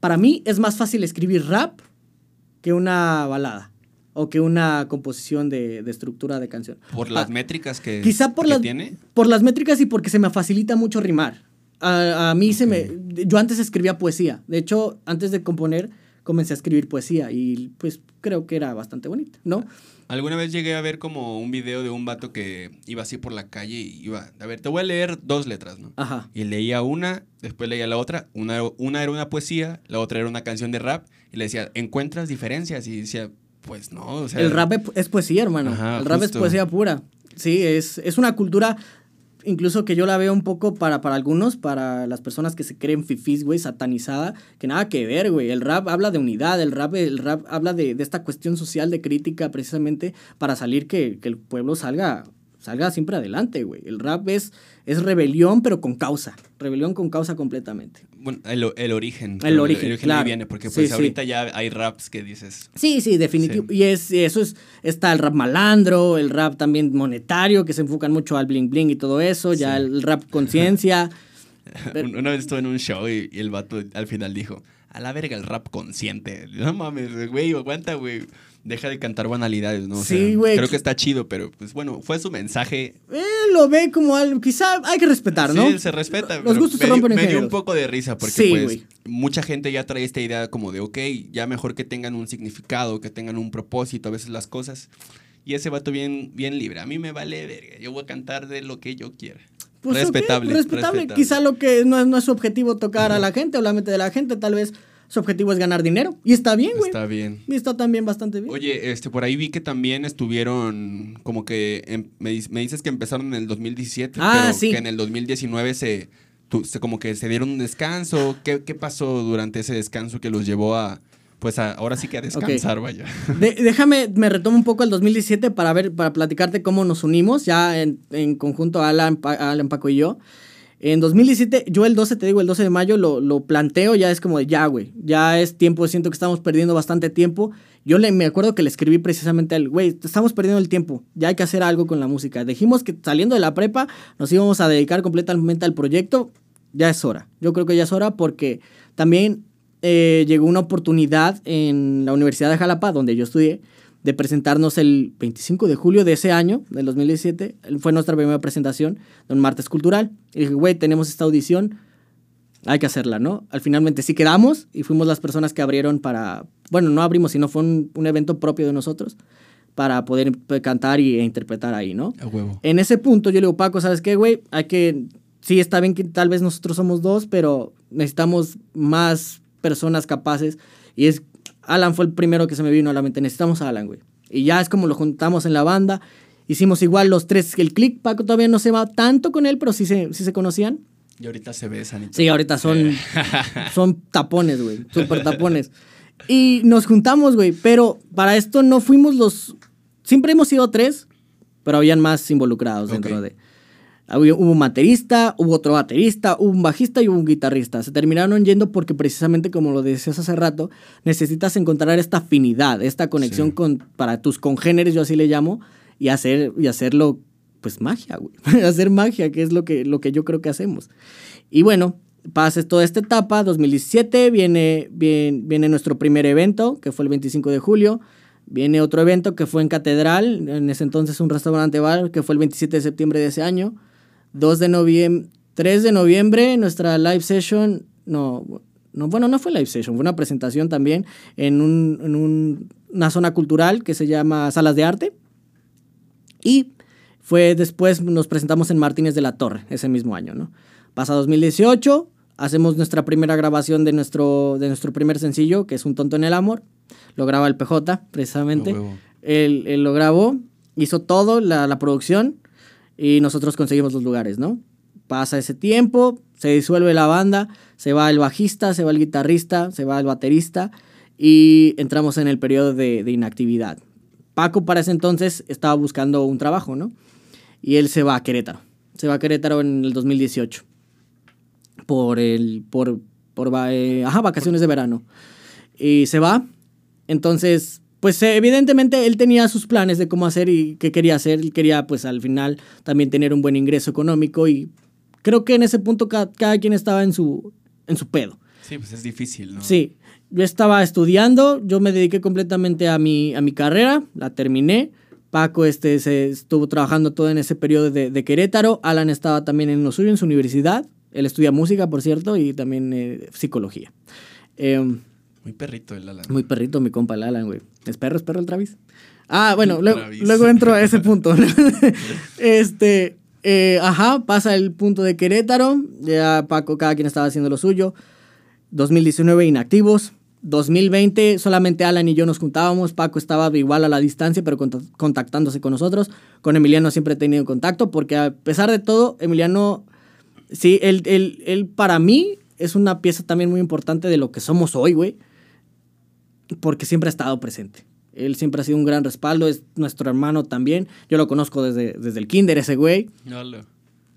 para mí es más fácil escribir rap que una balada o que una composición de, de estructura de canción. Por las Ah, métricas que, Quizá por que las, tiene. por las métricas y porque se me facilita mucho rimar. A, a mí se me... Yo antes escribía poesía. De hecho, antes de componer, comencé a escribir poesía y pues creo que era bastante bonita, ¿no? Alguna vez llegué a ver como un video de un vato que iba así por la calle y iba, a ver, te voy a leer dos letras, ¿no? Ajá. Y leía una, después leía la otra, una, una era una poesía, la otra era una canción de rap, y le decía, ¿encuentras diferencias? Y decía, pues no, o sea... El rap es poesía, hermano. Ajá, el rap es poesía pura. Sí, es, es una cultura incluso que yo la veo un poco para, para algunos, para las personas que se creen fifís, güey, satanizada, que nada que ver, güey. El rap habla de unidad, el rap, el rap habla de, de esta cuestión social de crítica precisamente para salir que, que el pueblo salga, salga siempre adelante, güey. El rap es, es rebelión, pero con causa. Rebelión con causa completamente. Bueno, el, el origen. El origen, El origen claro. ahí viene, porque pues sí. ahorita ya hay raps que dices... Sí, sí, definitivo. Sí. Y es, eso es, está el rap malandro, el rap también monetario, que se enfocan mucho al bling bling y todo eso, ya el rap conciencia. Una vez estuve en un show y, y el vato al final dijo, a la verga el rap consciente. No mames, güey, aguanta, güey. Deja de cantar banalidades, ¿no? O Sí, güey. Creo que está chido, pero pues bueno, fue su mensaje. Él lo ve como algo, quizá hay que respetar, ¿no? Sí, se respeta. Los pero gustos se me dio- en Me dio un poco de risa porque Sí, pues mucha gente ya trae esta idea como de, ok, ya mejor que tengan un significado, que tengan un propósito a veces las cosas. Y ese vato bien, bien libre. A mí me vale verga. Yo voy a cantar de lo que yo quiera. Pues, respetable. respetable. Quizá lo que no es, no es su objetivo tocar a la gente o la mente de la gente, tal vez su objetivo es ganar dinero. Y está bien, güey. Está bien. Y está también bastante bien. Oye, este, por ahí vi que también estuvieron, como que, em- me, dices que empezaron en el 2017, Ah, pero sí. que en el 2019 se, tu- se como que se dieron un descanso. ¿Qué, qué pasó durante ese descanso que los llevó a, pues a- ahora sí que a descansar, vaya? De- déjame, me retomo un poco al 2017 para ver, para platicarte cómo nos unimos, ya en, en conjunto Alan, Alan, Paco y yo. En 2017, yo el 12, te digo, el 12 de mayo lo, planteo, ya es como de ya, güey, ya es tiempo, siento que estamos perdiendo bastante tiempo. Yo me acuerdo que le escribí precisamente al, güey, estamos perdiendo el tiempo, ya hay que hacer algo con la música. Dijimos que saliendo de la prepa nos íbamos a dedicar completamente al proyecto, ya es hora. Yo creo que ya es hora porque también eh, llegó una oportunidad en la Universidad de Jalapa, donde yo estudié, de presentarnos el 25 de julio de ese año, del 2017. Fue nuestra primera presentación de un martes cultural. Y dije, güey, tenemos esta audición, hay que hacerla, ¿no? Al finalmente sí quedamos y fuimos las personas que abrieron para, bueno, no abrimos, sino fue un, un evento propio de nosotros para poder cantar y, e interpretar ahí, ¿no? A huevo. En ese punto yo le digo, Paco, ¿sabes qué, güey? Hay que, sí, está bien que tal vez nosotros somos dos, pero necesitamos más personas capaces. Y es, Alan fue el primero que se me vino a la mente, necesitamos a Alan, güey. Y ya es como lo juntamos en la banda. Hicimos igual los tres, el click, Paco todavía no se va tanto con él, pero sí se, sí se conocían. Y ahorita se besan y todo. Sí, ahorita son, son tapones, güey. Súper tapones. Y nos juntamos, güey. Pero para esto no fuimos los. Siempre hemos sido tres, pero habían más involucrados dentro de. Hubo un baterista, hubo otro baterista, hubo un bajista y hubo un guitarrista. Se terminaron yendo porque precisamente como lo decías hace rato, necesitas encontrar esta afinidad, esta conexión Sí. con, para tus congéneres, yo así le llamo, y, hacer, y hacerlo, pues magia, güey. hacer magia, que es lo que, lo que yo creo que hacemos. Y bueno, pasa toda esta etapa, 2017, viene, viene, viene nuestro primer evento, que fue el 25 de julio. Viene otro evento que fue en Catedral, en ese entonces un restaurante bar, que fue el 27 de septiembre de ese año. 2 de noviembre, 3 de noviembre, nuestra live session, no, no, bueno, no fue live session, fue una presentación también en, un, en un- una zona cultural que se llama Salas de Arte. Y fue después, nos presentamos en Martínez de la Torre ese mismo año, ¿no? Pasa 2018, hacemos nuestra primera grabación de nuestro, de nuestro primer sencillo, que es Un Tonto en el Amor. Lo graba el PJ, precisamente. Él, él lo grabó, hizo todo, la, la producción, y nosotros conseguimos los lugares, ¿no? Pasa ese tiempo, se disuelve la banda, se va el bajista, se va el guitarrista, se va el baterista, y entramos en el periodo de, inactividad. Paco para ese entonces estaba buscando un trabajo, ¿no? Y él se va a Querétaro. Se va a Querétaro en el 2018. Por el. por. por eh, vacaciones de verano. Y se va. Entonces, pues eh, evidentemente él tenía sus planes de cómo hacer y qué quería hacer. Él quería, pues al final, también tener un buen ingreso económico. Y creo que en ese punto ca- cada, quien estaba en su. en su pedo. Sí, pues es difícil, ¿no? Sí, yo estaba estudiando, yo me dediqué completamente a mi, a mi carrera, la terminé. Paco este, se estuvo trabajando todo en ese periodo de, de Querétaro. Alan estaba también en lo suyo, en su universidad. Él estudia música, por cierto, y también eh, psicología. Eh, Muy perrito el Alan. Muy perrito mi compa el Alan, güey. ¿Es perro, es perro el Travis? Ah, bueno, luego, luego entro a ese punto. este, eh, ajá, pasa el punto de Querétaro. Ya Paco, cada quien estaba haciendo lo suyo. 2019 inactivos. 2020 solamente Alan y yo nos juntábamos. Paco estaba igual a la distancia, pero contactándose con nosotros. Con Emiliano siempre he tenido contacto porque a pesar de todo, Emiliano, sí, él, él, él para mí es una pieza también muy importante de lo que somos hoy, güey. Porque siempre ha estado presente. Él siempre ha sido un gran respaldo, es nuestro hermano también. Yo lo conozco desde, desde el kinder, ese güey.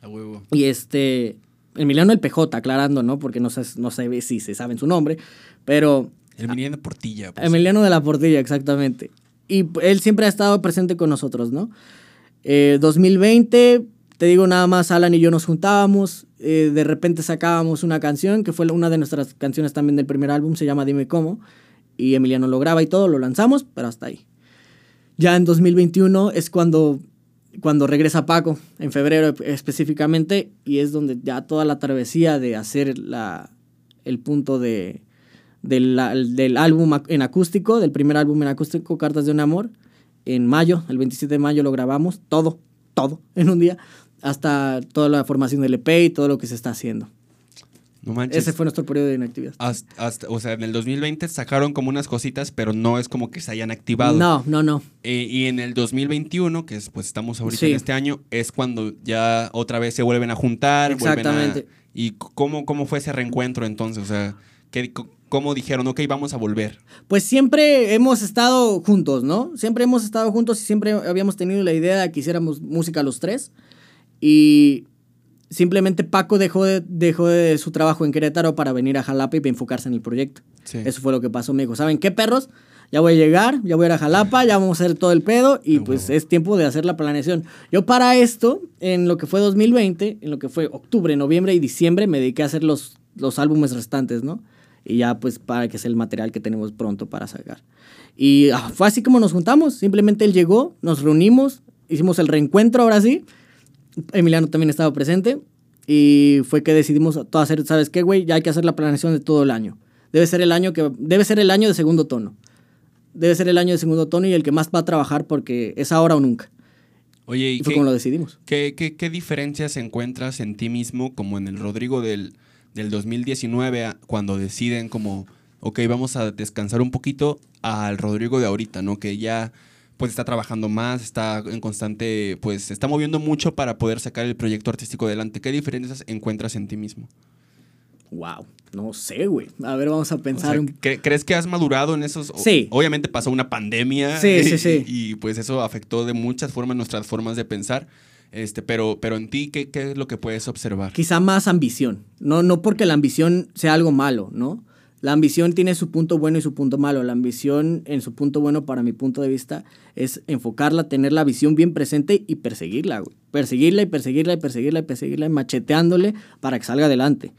a huevo. Y este, Emiliano el PJ, aclarando, ¿no? Porque no sé, no sé si se sabe su nombre, pero... Emiliano Portilla. Pues. Emiliano de la Portilla, exactamente. Y él siempre ha estado presente con nosotros, ¿no? 2020, eh, te digo nada más, Alan y yo nos juntábamos, eh, de repente sacábamos una canción, que fue una de nuestras canciones también del primer álbum, se llama Dime Cómo, y Emiliano lo graba y todo, lo lanzamos, pero hasta ahí. Ya en 2021 es cuando cuando regresa Paco, en febrero específicamente, y es donde ya toda la travesía de hacer la, el punto de, del, del, álbum en acústico, del primer álbum en acústico, Cartas de un Amor, en mayo, el 27 de mayo lo grabamos, todo, todo, en un día, hasta toda la formación del EP y todo lo que se está haciendo. No manches. Ese fue nuestro periodo de inactividad. Hasta, o sea, en el 2020 sacaron como unas cositas, pero no es como que se hayan activado. No, no, no. Eh, y en el 2021, que es, pues estamos ahorita en este año, es cuando ya otra vez se vuelven a juntar. Exactamente. ¿Y cómo, cómo fue ese reencuentro entonces? O sea, ¿qué, ¿cómo dijeron, ok, vamos a volver? Pues siempre hemos estado juntos, ¿no? Siempre hemos estado juntos y siempre habíamos tenido la idea de que hiciéramos música los tres. Y simplemente Paco dejó de, dejó de su trabajo en Querétaro para venir a Jalapa y enfocarse en el proyecto. Eso fue lo que pasó. Me dijo, ¿saben qué, perros? Ya voy a llegar, ya voy a ir a Jalapa, ya vamos a hacer todo el pedo y pues es tiempo de hacer la planeación. Yo para esto, en lo que fue 2020, en lo que fue octubre, noviembre y diciembre, me dediqué a hacer los, los álbumes restantes, ¿no? Y ya pues para que sea el material que tenemos pronto para sacar. Y ah, fue así como nos juntamos, simplemente él llegó, nos reunimos, hicimos el reencuentro ahora sí Emiliano también estaba presente y fue que decidimos todo hacer, ¿sabes qué, güey? Ya hay que hacer la planeación de todo el año. Debe ser el año que debe ser el año de segundo tono. Debe ser el año de segundo tono y el que más va a trabajar porque es ahora o nunca. Oye, ¿y, fue como lo decidimos. ¿qué, qué, diferencias encuentras en ti mismo como en el Rodrigo del, del 2019 cuando deciden como, ok, vamos a descansar un poquito al Rodrigo de ahorita, ¿no? Que ya pues está trabajando más, está en constante, pues se está moviendo mucho para poder sacar el proyecto artístico adelante. ¿Qué diferencias encuentras en ti mismo? Wow, no sé, güey. A ver, vamos a pensar. ¿Crees que has madurado en esos? Sí. Obviamente pasó una pandemia. Sí, sí, sí. Y, pues eso afectó de muchas formas nuestras formas de pensar. Este, pero, pero en ti, ¿qué, ¿qué, es lo que puedes observar? Quizá más ambición. No, no porque la ambición sea algo malo, ¿no? La ambición tiene su punto bueno y su punto malo. La ambición, en su punto bueno, para mi punto de vista, es enfocarla, tener la visión bien presente y perseguirla, güey. Perseguirla y perseguirla y perseguirla y perseguirla y macheteándole para que salga adelante.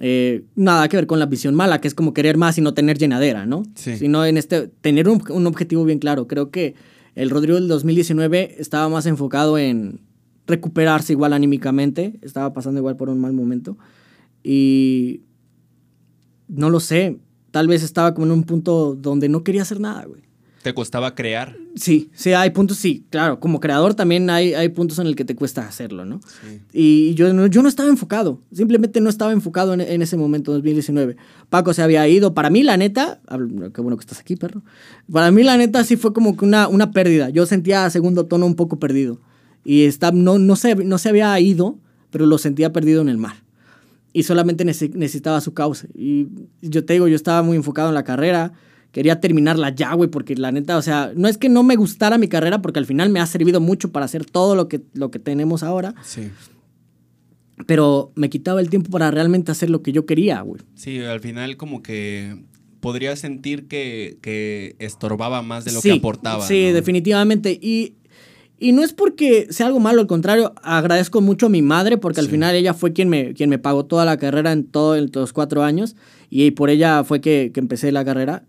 Eh, nada que ver con la visión mala, que es como querer más y no tener llenadera, ¿no? Sí. Sino en este, tener un, un objetivo bien claro. Creo que el Rodrigo del 2019 estaba más enfocado en recuperarse igual anímicamente, estaba pasando igual por un mal momento. Y no lo sé, tal vez estaba como en un punto donde no quería hacer nada, güey. ¿Te costaba crear? Sí, sí, hay puntos, sí, claro, como creador también hay, hay puntos en el que te cuesta hacerlo, ¿no? Sí. Y yo no, yo no estaba enfocado, simplemente no estaba enfocado en, en, ese momento, 2019. Paco se había ido, para mí la neta, qué bueno que estás aquí, perro, para mí la neta sí fue como que una, una pérdida, yo sentía a segundo tono un poco perdido y está, no, no, se, no se había ido, pero lo sentía perdido en el mar y solamente necesitaba su cauce. Y yo te digo, yo estaba muy enfocado en la carrera, quería terminarla ya, güey, porque la neta, o sea, no es que no me gustara mi carrera, porque al final me ha servido mucho para hacer todo lo que, lo que tenemos ahora. Sí. Pero me quitaba el tiempo para realmente hacer lo que yo quería, güey. Sí, al final como que podría sentir que, que estorbaba más de lo que aportaba. Sí, definitivamente. Y y no es porque sea algo malo, al contrario, agradezco mucho a mi madre porque al final ella fue quien me, quien me pagó toda la carrera en todos los cuatro años y por ella fue que, que empecé la carrera.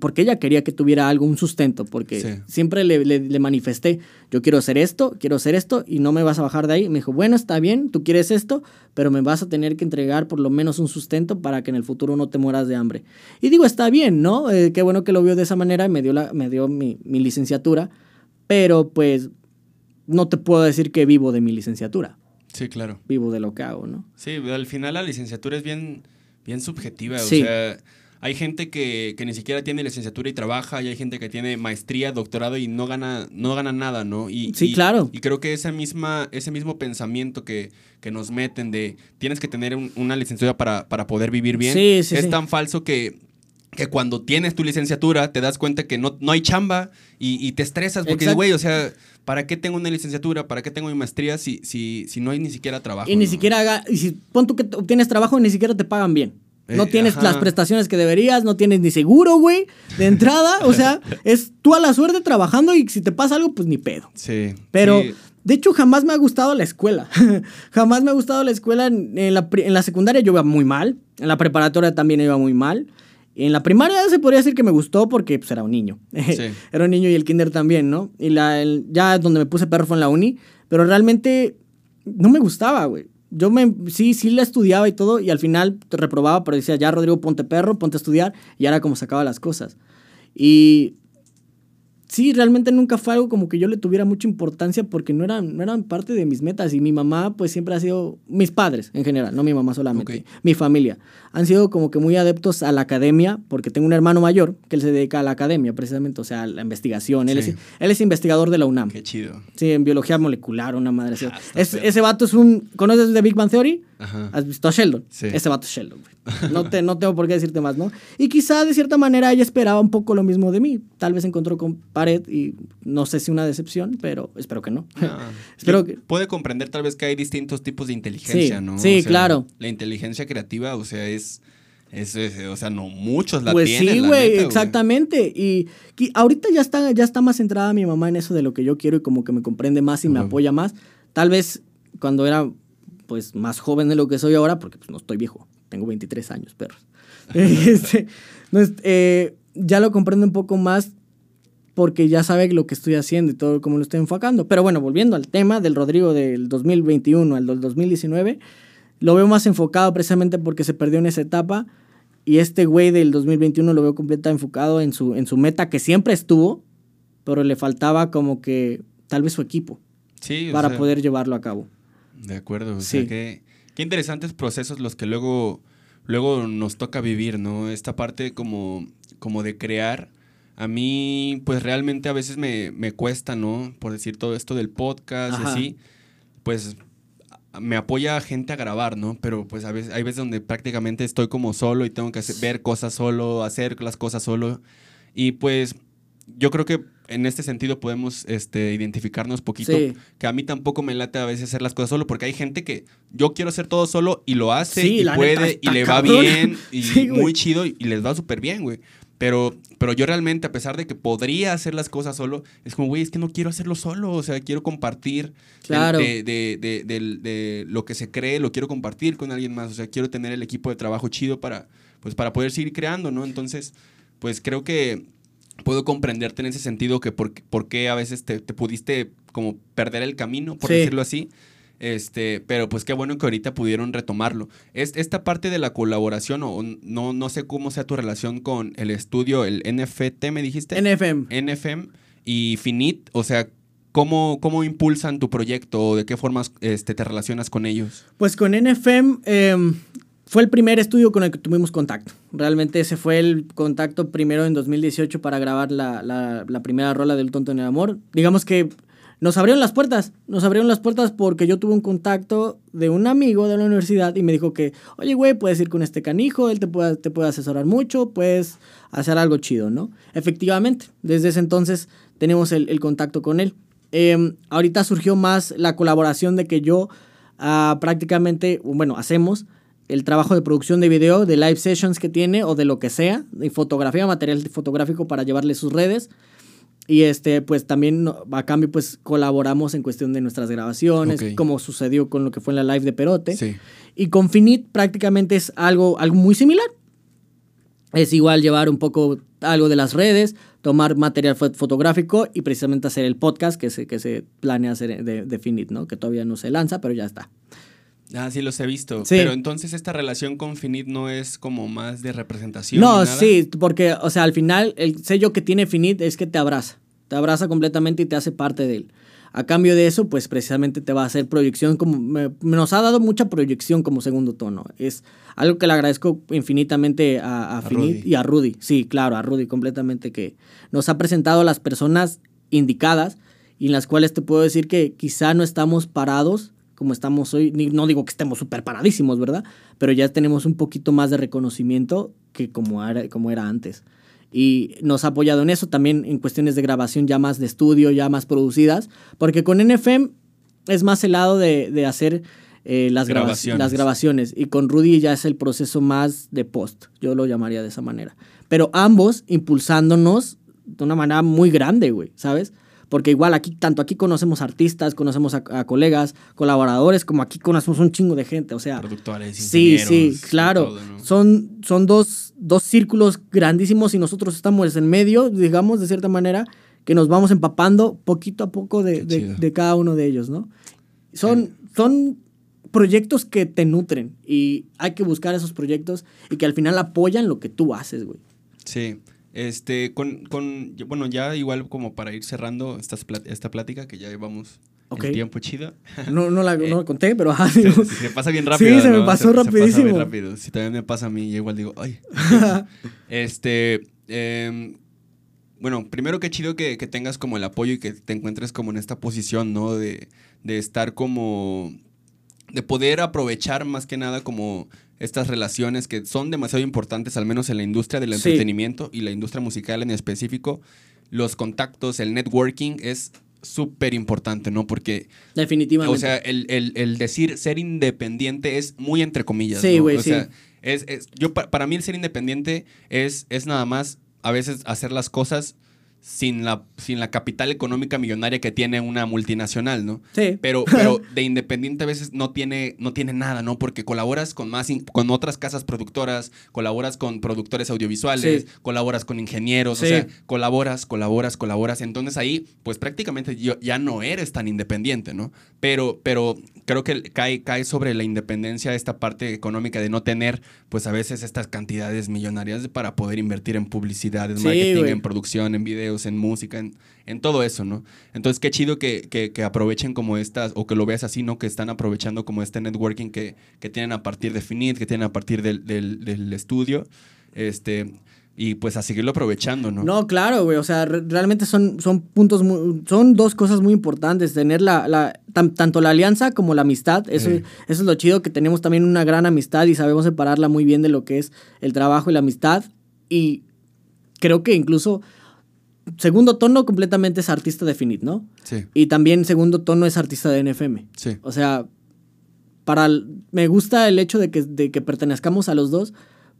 porque ella quería que tuviera algo, un sustento, porque siempre le, le, manifesté, yo quiero hacer esto, quiero hacer esto, y no me vas a bajar de ahí. Me dijo, bueno, está bien, tú quieres esto, pero me vas a tener que entregar por lo menos un sustento para que en el futuro no te mueras de hambre. Y digo, está bien, ¿no? Eh, qué bueno que lo vio de esa manera y me dio, la, me dio mi, mi licenciatura, pero pues no te puedo decir que vivo de mi licenciatura. Sí, claro. Vivo de lo que hago, ¿no? Sí, al final la licenciatura es bien, bien subjetiva, sí. o sea hay gente que, que, ni siquiera tiene licenciatura y trabaja, y hay gente que tiene maestría, doctorado y no gana, no gana nada, ¿no? Y, sí, claro. Y creo que esa misma, ese mismo pensamiento que, que nos meten de tienes que tener una licenciatura para, para, poder vivir bien es tan falso que, que cuando tienes tu licenciatura te das cuenta que no, no hay chamba y, y te estresas porque, güey, o sea, ¿para qué tengo una licenciatura? ¿Para qué tengo mi maestría si, si, si no hay ni siquiera trabajo? Y ni siquiera haga, y si pon tú que obtienes trabajo y ni siquiera te pagan bien. No eh, tienes las prestaciones que deberías, no tienes ni seguro, güey, de entrada. o sea, es tú a la suerte trabajando y si te pasa algo, pues ni pedo. Sí. Pero, de hecho, jamás me ha gustado la escuela. jamás me ha gustado la escuela. En, la, en la secundaria yo iba muy mal. En la preparatoria también iba muy mal. En la primaria se podría decir que me gustó porque pues, era un niño. era un niño y el kinder también, ¿no? Y la, ya donde me puse perro fue en la uni. Pero realmente no me gustaba, güey yo me, sí, sí la estudiaba y todo, y al final te reprobaba, pero decía, ya Rodrigo, ponte perro, ponte a estudiar, y era como sacaba las cosas. Y sí, realmente nunca fue algo como que yo le tuviera mucha importancia porque no eran, no eran parte de mis metas. Y mi mamá, pues siempre ha sido, mis padres en general, no mi mamá solamente, mi familia, han sido como que muy adeptos a la academia, porque tengo un hermano mayor que él se dedica a la academia, precisamente, o sea, a la investigación. Él, es, él es investigador de la UNAM. Qué chido. Sí, en biología molecular, una madre. Ah, ese vato es un. ¿Conoces de Big Bang Theory? ¿Has visto a Sheldon? Sí. Ese vato es Sheldon, No, te, no tengo por qué decirte más, ¿no? Y quizá de cierta manera ella esperaba un poco lo mismo de mí. Tal vez encontró con pared y no sé si una decepción, pero espero que no. Ah, espero que... Puede comprender tal vez que hay distintos tipos de inteligencia, ¿no? Sí, claro. La inteligencia creativa, o sea, es... Es, o sea, no muchos la pues tienen. Sí, güey, exactamente. Y, ahorita ya está, ya está más centrada mi mamá en eso de lo que yo quiero y como que me comprende más y me apoya más. Tal vez cuando era pues más joven de lo que soy ahora, porque pues, no estoy viejo, tengo 23 años, perros. este, eh, ya lo comprendo un poco más porque ya sabe lo que estoy haciendo y todo cómo lo estoy enfocando. Pero bueno, volviendo al tema del Rodrigo del 2021 al del 2019, lo veo más enfocado precisamente porque se perdió en esa etapa y este güey del 2021 lo veo completamente enfocado en su, en su meta que siempre estuvo, pero le faltaba como que tal vez su equipo para poder llevarlo a cabo. De acuerdo, o sea que qué interesantes procesos los que luego, luego nos toca vivir, ¿no? Esta parte como, como de crear, a mí pues realmente a veces me, me cuesta, ¿no? Por decir todo esto del podcast y así, pues me apoya gente a grabar, ¿no? Pero pues a veces, hay veces donde prácticamente estoy como solo y tengo que ver cosas solo, hacer las cosas solo. Y pues yo creo que en este sentido podemos este, identificarnos poquito. Que a mí tampoco me late a veces hacer las cosas solo, porque hay gente que yo quiero hacer todo solo y lo hace y puede y le va bien y muy chido y, les va súper bien, güey. Pero, pero yo realmente, a pesar de que podría hacer las cosas solo, es como, güey, es que no quiero hacerlo solo. O sea, quiero compartir de, de, de, lo que se cree, lo quiero compartir con alguien más. O sea, quiero tener el equipo de trabajo chido para, pues, para poder seguir creando, ¿no? Entonces, pues creo que puedo comprenderte en ese sentido que por, por qué a veces te, pudiste como perder el camino, por decirlo así. Este, pero pues qué bueno que ahorita pudieron retomarlo. Es, esta parte de la colaboración, o no, no sé cómo sea tu relación con el estudio, el NFT, me dijiste. NFM. NFM y Finit, o sea, ¿cómo, cómo impulsan tu proyecto o de qué formas este, te relacionas con ellos? Pues con NFM, em, fue el primer estudio con el que tuvimos contacto. Realmente ese fue el contacto primero en 2018 para grabar la, la, primera rola del Tonto en el Amor. Digamos que nos abrieron las puertas, nos abrieron las puertas porque yo tuve un contacto de un amigo de la universidad y me dijo que, oye, güey, puedes ir con este canijo, él te puede, te puede asesorar mucho, puedes hacer algo chido, ¿no? Efectivamente, desde ese entonces tenemos el, el contacto con él. Em, ahorita surgió más la colaboración de que yo ah, prácticamente, bueno, hacemos el trabajo de producción de video, de live sessions que tiene o de lo que sea, de fotografía, material fotográfico para llevarle sus redes. Y este, pues también a cambio, pues colaboramos en cuestión de nuestras grabaciones, como sucedió con lo que fue en la live de Perote. Y con Finit prácticamente es algo, algo muy similar. es igual llevar un poco algo de las redes, tomar material fotográfico y precisamente hacer el podcast que se, que se planea hacer de, de Finit, ¿no? Que todavía no se lanza, pero ya está. Ah, sí, los he visto. Pero entonces esta relación con Finit no es como más de representación. No, sí, porque, o sea, al final el sello que tiene Finit es que te abraza. Te abraza completamente y te hace parte de él. A cambio de eso, pues precisamente te va a hacer proyección como... nos ha dado mucha proyección como segundo tono. Es algo que le agradezco infinitamente a, a, Finit y a Rudy. Sí, claro, a Rudy completamente que nos ha presentado a las personas indicadas y en las cuales te puedo decir que quizá no estamos parados como estamos hoy. No digo que estemos súper paradísimos, ¿verdad? Pero ya tenemos un poquito más de reconocimiento que como era, como era antes. Y nos ha apoyado en eso también en cuestiones de grabación ya más de estudio, ya más producidas. Porque con NFM es más el lado de, de hacer eh, las, grabaciones. las grabaciones. Y con Rudy ya es el proceso más de post. Yo lo llamaría de esa manera. Pero ambos impulsándonos de una manera muy grande, güey, ¿sabes? Porque igual aquí, tanto aquí conocemos artistas, conocemos a, colegas, colaboradores, como aquí conocemos un chingo de gente, o sea. Productores, Sí, sí, claro. Son, son dos, dos círculos grandísimos y nosotros estamos en medio, digamos, de cierta manera, que nos vamos empapando poquito a poco de, de, cada uno de ellos, ¿no? Son, son proyectos que te nutren y hay que buscar esos proyectos y que al final apoyan lo que tú haces, güey. Sí. Este, con, con, bueno, ya igual como para ir cerrando esta, esta plática, que ya llevamos el tiempo chido. No, no, la, no conté, pero se, pasa bien rápido. Sí, se me pasó rapidísimo. Se pasa bien rápido. Si también me pasa a mí, yo igual digo, ay. este, em, bueno, primero que chido que, que, tengas como el apoyo y que te encuentres como en esta posición, ¿no? De, de estar como, de poder aprovechar más que nada como estas relaciones que son demasiado importantes, al menos en la industria del entretenimiento y la industria musical en específico. Los contactos, el networking es súper importante, ¿no? Porque... Definitivamente. O sea, el, decir ser independiente es muy entre comillas. Sí, güey, O sea, es, yo, para mí el ser independiente es, es nada más a veces hacer las cosas sin la, sin la capital económica millonaria que tiene una multinacional, ¿no? Sí. Pero, pero de independiente a veces no tiene, no tiene nada, ¿no? Porque colaboras con más con otras casas productoras, colaboras con productores audiovisuales, colaboras con ingenieros, o sea, colaboras, colaboras, colaboras. Entonces ahí, pues prácticamente ya no eres tan independiente, ¿no? Pero, pero creo que cae, cae sobre la independencia esta parte económica de no tener, pues a veces estas cantidades millonarias para poder invertir en publicidad, en marketing, en producción, en video en música, en, en todo eso, ¿no? Entonces, qué chido que, que, aprovechen como estas, o que lo veas así, ¿no? Que están aprovechando como este networking que, que tienen a partir de Finit, que tienen a partir del, del, del estudio. Este, y pues a seguirlo aprovechando, ¿no? No, claro, güey, o sea, realmente son, son puntos, son dos cosas muy importantes, tener la, la tanto la alianza como la amistad, eso, eso es lo chido, que tenemos también una gran amistad y sabemos separarla muy bien de lo que es el trabajo y la amistad, y creo que incluso segundo tono completamente es artista de Finit, ¿no? Sí. Y también segundo tono es artista de NFM. Sí. O sea, para me gusta el hecho de que, de que pertenezcamos a los dos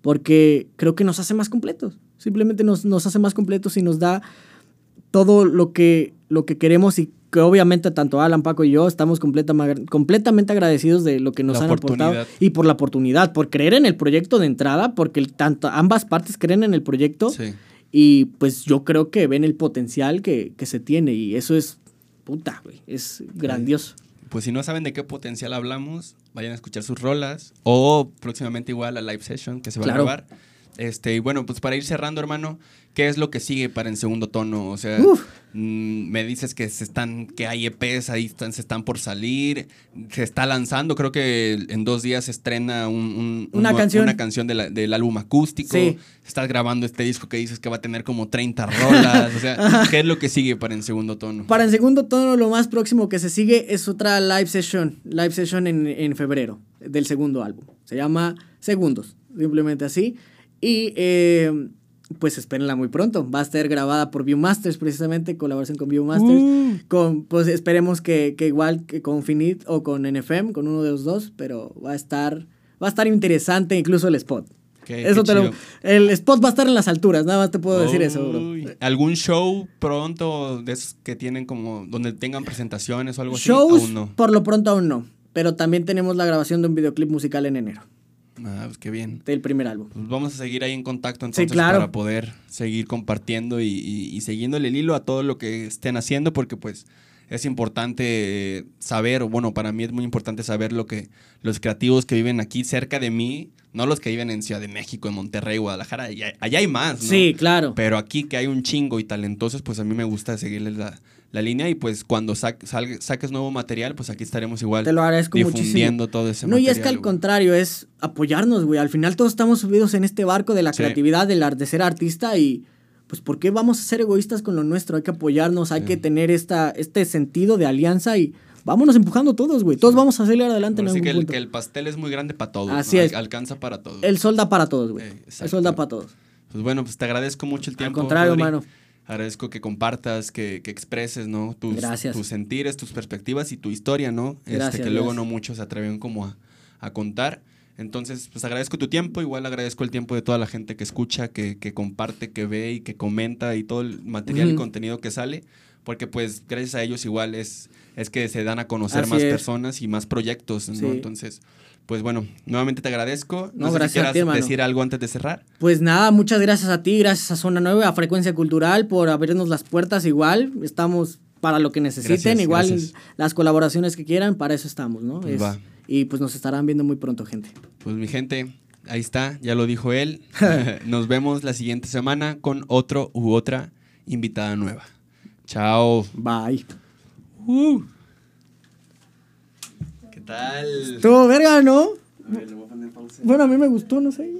porque creo que nos hace más completos. Simplemente nos, nos hace más completos y nos da todo lo que, lo que queremos y que obviamente tanto Alan, Paco y yo estamos completamente agradecidos de lo que nos han aportado y por la oportunidad, por creer en el proyecto de entrada, porque tanto, ambas partes creen en el proyecto. Sí y pues yo creo que ven el potencial que, se tiene y eso es puta, güey. Es grandioso. Pues si no saben de qué potencial hablamos, vayan a escuchar sus rolas o próximamente igual a live session que se va a grabar. Este, y bueno, pues para ir cerrando, hermano, ¿qué es lo que sigue para en segundo tono? O sea, mm, me dices que se están, que hay EPs ahí están, se están por salir, se está lanzando, creo que en dos días se estrena una, canción, una canción del álbum acústico. Estás grabando este disco que dices que va a tener como 30 rolas. o sea, ¿qué es lo que sigue para en segundo tono? Para en segundo tono, lo más próximo que se sigue es otra live session, live session en, en febrero del segundo álbum. Se llama Segundos, simplemente así. Y eh, pues espérenla muy pronto. Va a estar grabada por Viewmasters, precisamente, colaboración con Viewmasters. Uh. Con, pues esperemos que, igual que con Finit o con NFM, con uno de los dos, pero va a estar, va a estar interesante incluso el spot. eso te lo, el spot va a estar en las alturas, nada más te puedo decir eso, bro. ¿Algún show pronto de esos que tienen como, donde tengan presentaciones o algo así? Shows, por lo pronto aún no. Pero también tenemos la grabación de un videoclip musical en enero. Ah, pues qué bien. del primer álbum. Pues vamos a seguir ahí en contacto entonces claro. para poder seguir compartiendo y, y, y siguiéndole el hilo a todo lo que estén haciendo porque pues es importante saber, o bueno, para mí es muy importante saber lo que los creativos que viven aquí cerca de mí, no los que viven en Ciudad de México, en Monterrey, Guadalajara, allá, allá hay más, ¿no? Sí, claro. Pero aquí que hay un chingo y talentosos, pues a mí me gusta seguirles la, la línea y pues cuando sa- salga- saques nuevo material, pues aquí estaremos igual Te lo agradezco difundiendo muchísimo. todo ese No, y material. es que al güey. contrario, es apoyarnos, güey. Al final todos estamos subidos en este barco de la Sí. creatividad, del ar- de ser artista y pues ¿por qué vamos a ser egoístas con lo nuestro? Hay que apoyarnos, hay Sí. que tener esta, este sentido de alianza y vámonos empujando todos, güey. Todos vamos a salir adelante en Ahora algún que el, punto. que el pastel es muy grande para todos. Así ¿no? Al- es. Alcanza para todos. El sol da para todos, güey. Eh, el sol da para todos. Pues bueno, pues te agradezco mucho el Al tiempo. contrario, Rodri. mano. Agradezco que compartas, que, que expreses, ¿no? Tus, Gracias. tus sentires, tus perspectivas y tu historia, ¿no? Este, Gracias, que luego gracias. no muchos se atreven como a, a contar. Entonces, pues agradezco tu tiempo, igual agradezco el tiempo de toda la gente que escucha, que, que comparte, que ve y que comenta y todo el material y Ujú. contenido que sale, porque pues gracias a ellos igual es, es que se dan a conocer Así más es. personas y más proyectos, ¿no? Sí. Entonces, pues bueno, nuevamente te agradezco. No, sé si gracias a quieras ti, hermano. decir algo antes de cerrar. Pues nada, muchas gracias a ti, gracias a Zona 9, a Frecuencia Cultural por abrirnos las puertas igual. Estamos para lo que necesiten, Gracias, igual gracias. las colaboraciones que quieran, para eso estamos, ¿no? Es- va. y pues nos estarán viendo muy pronto, gente. Pues mi gente, ahí está, ya lo dijo él. Nos vemos la siguiente semana con otro u otra invitada nueva. Chao. Bye. ¿Qué tal? Estuvo verga, ¿no? A ver, le voy a poner pausa. Bueno, a mí me gustó, no sé.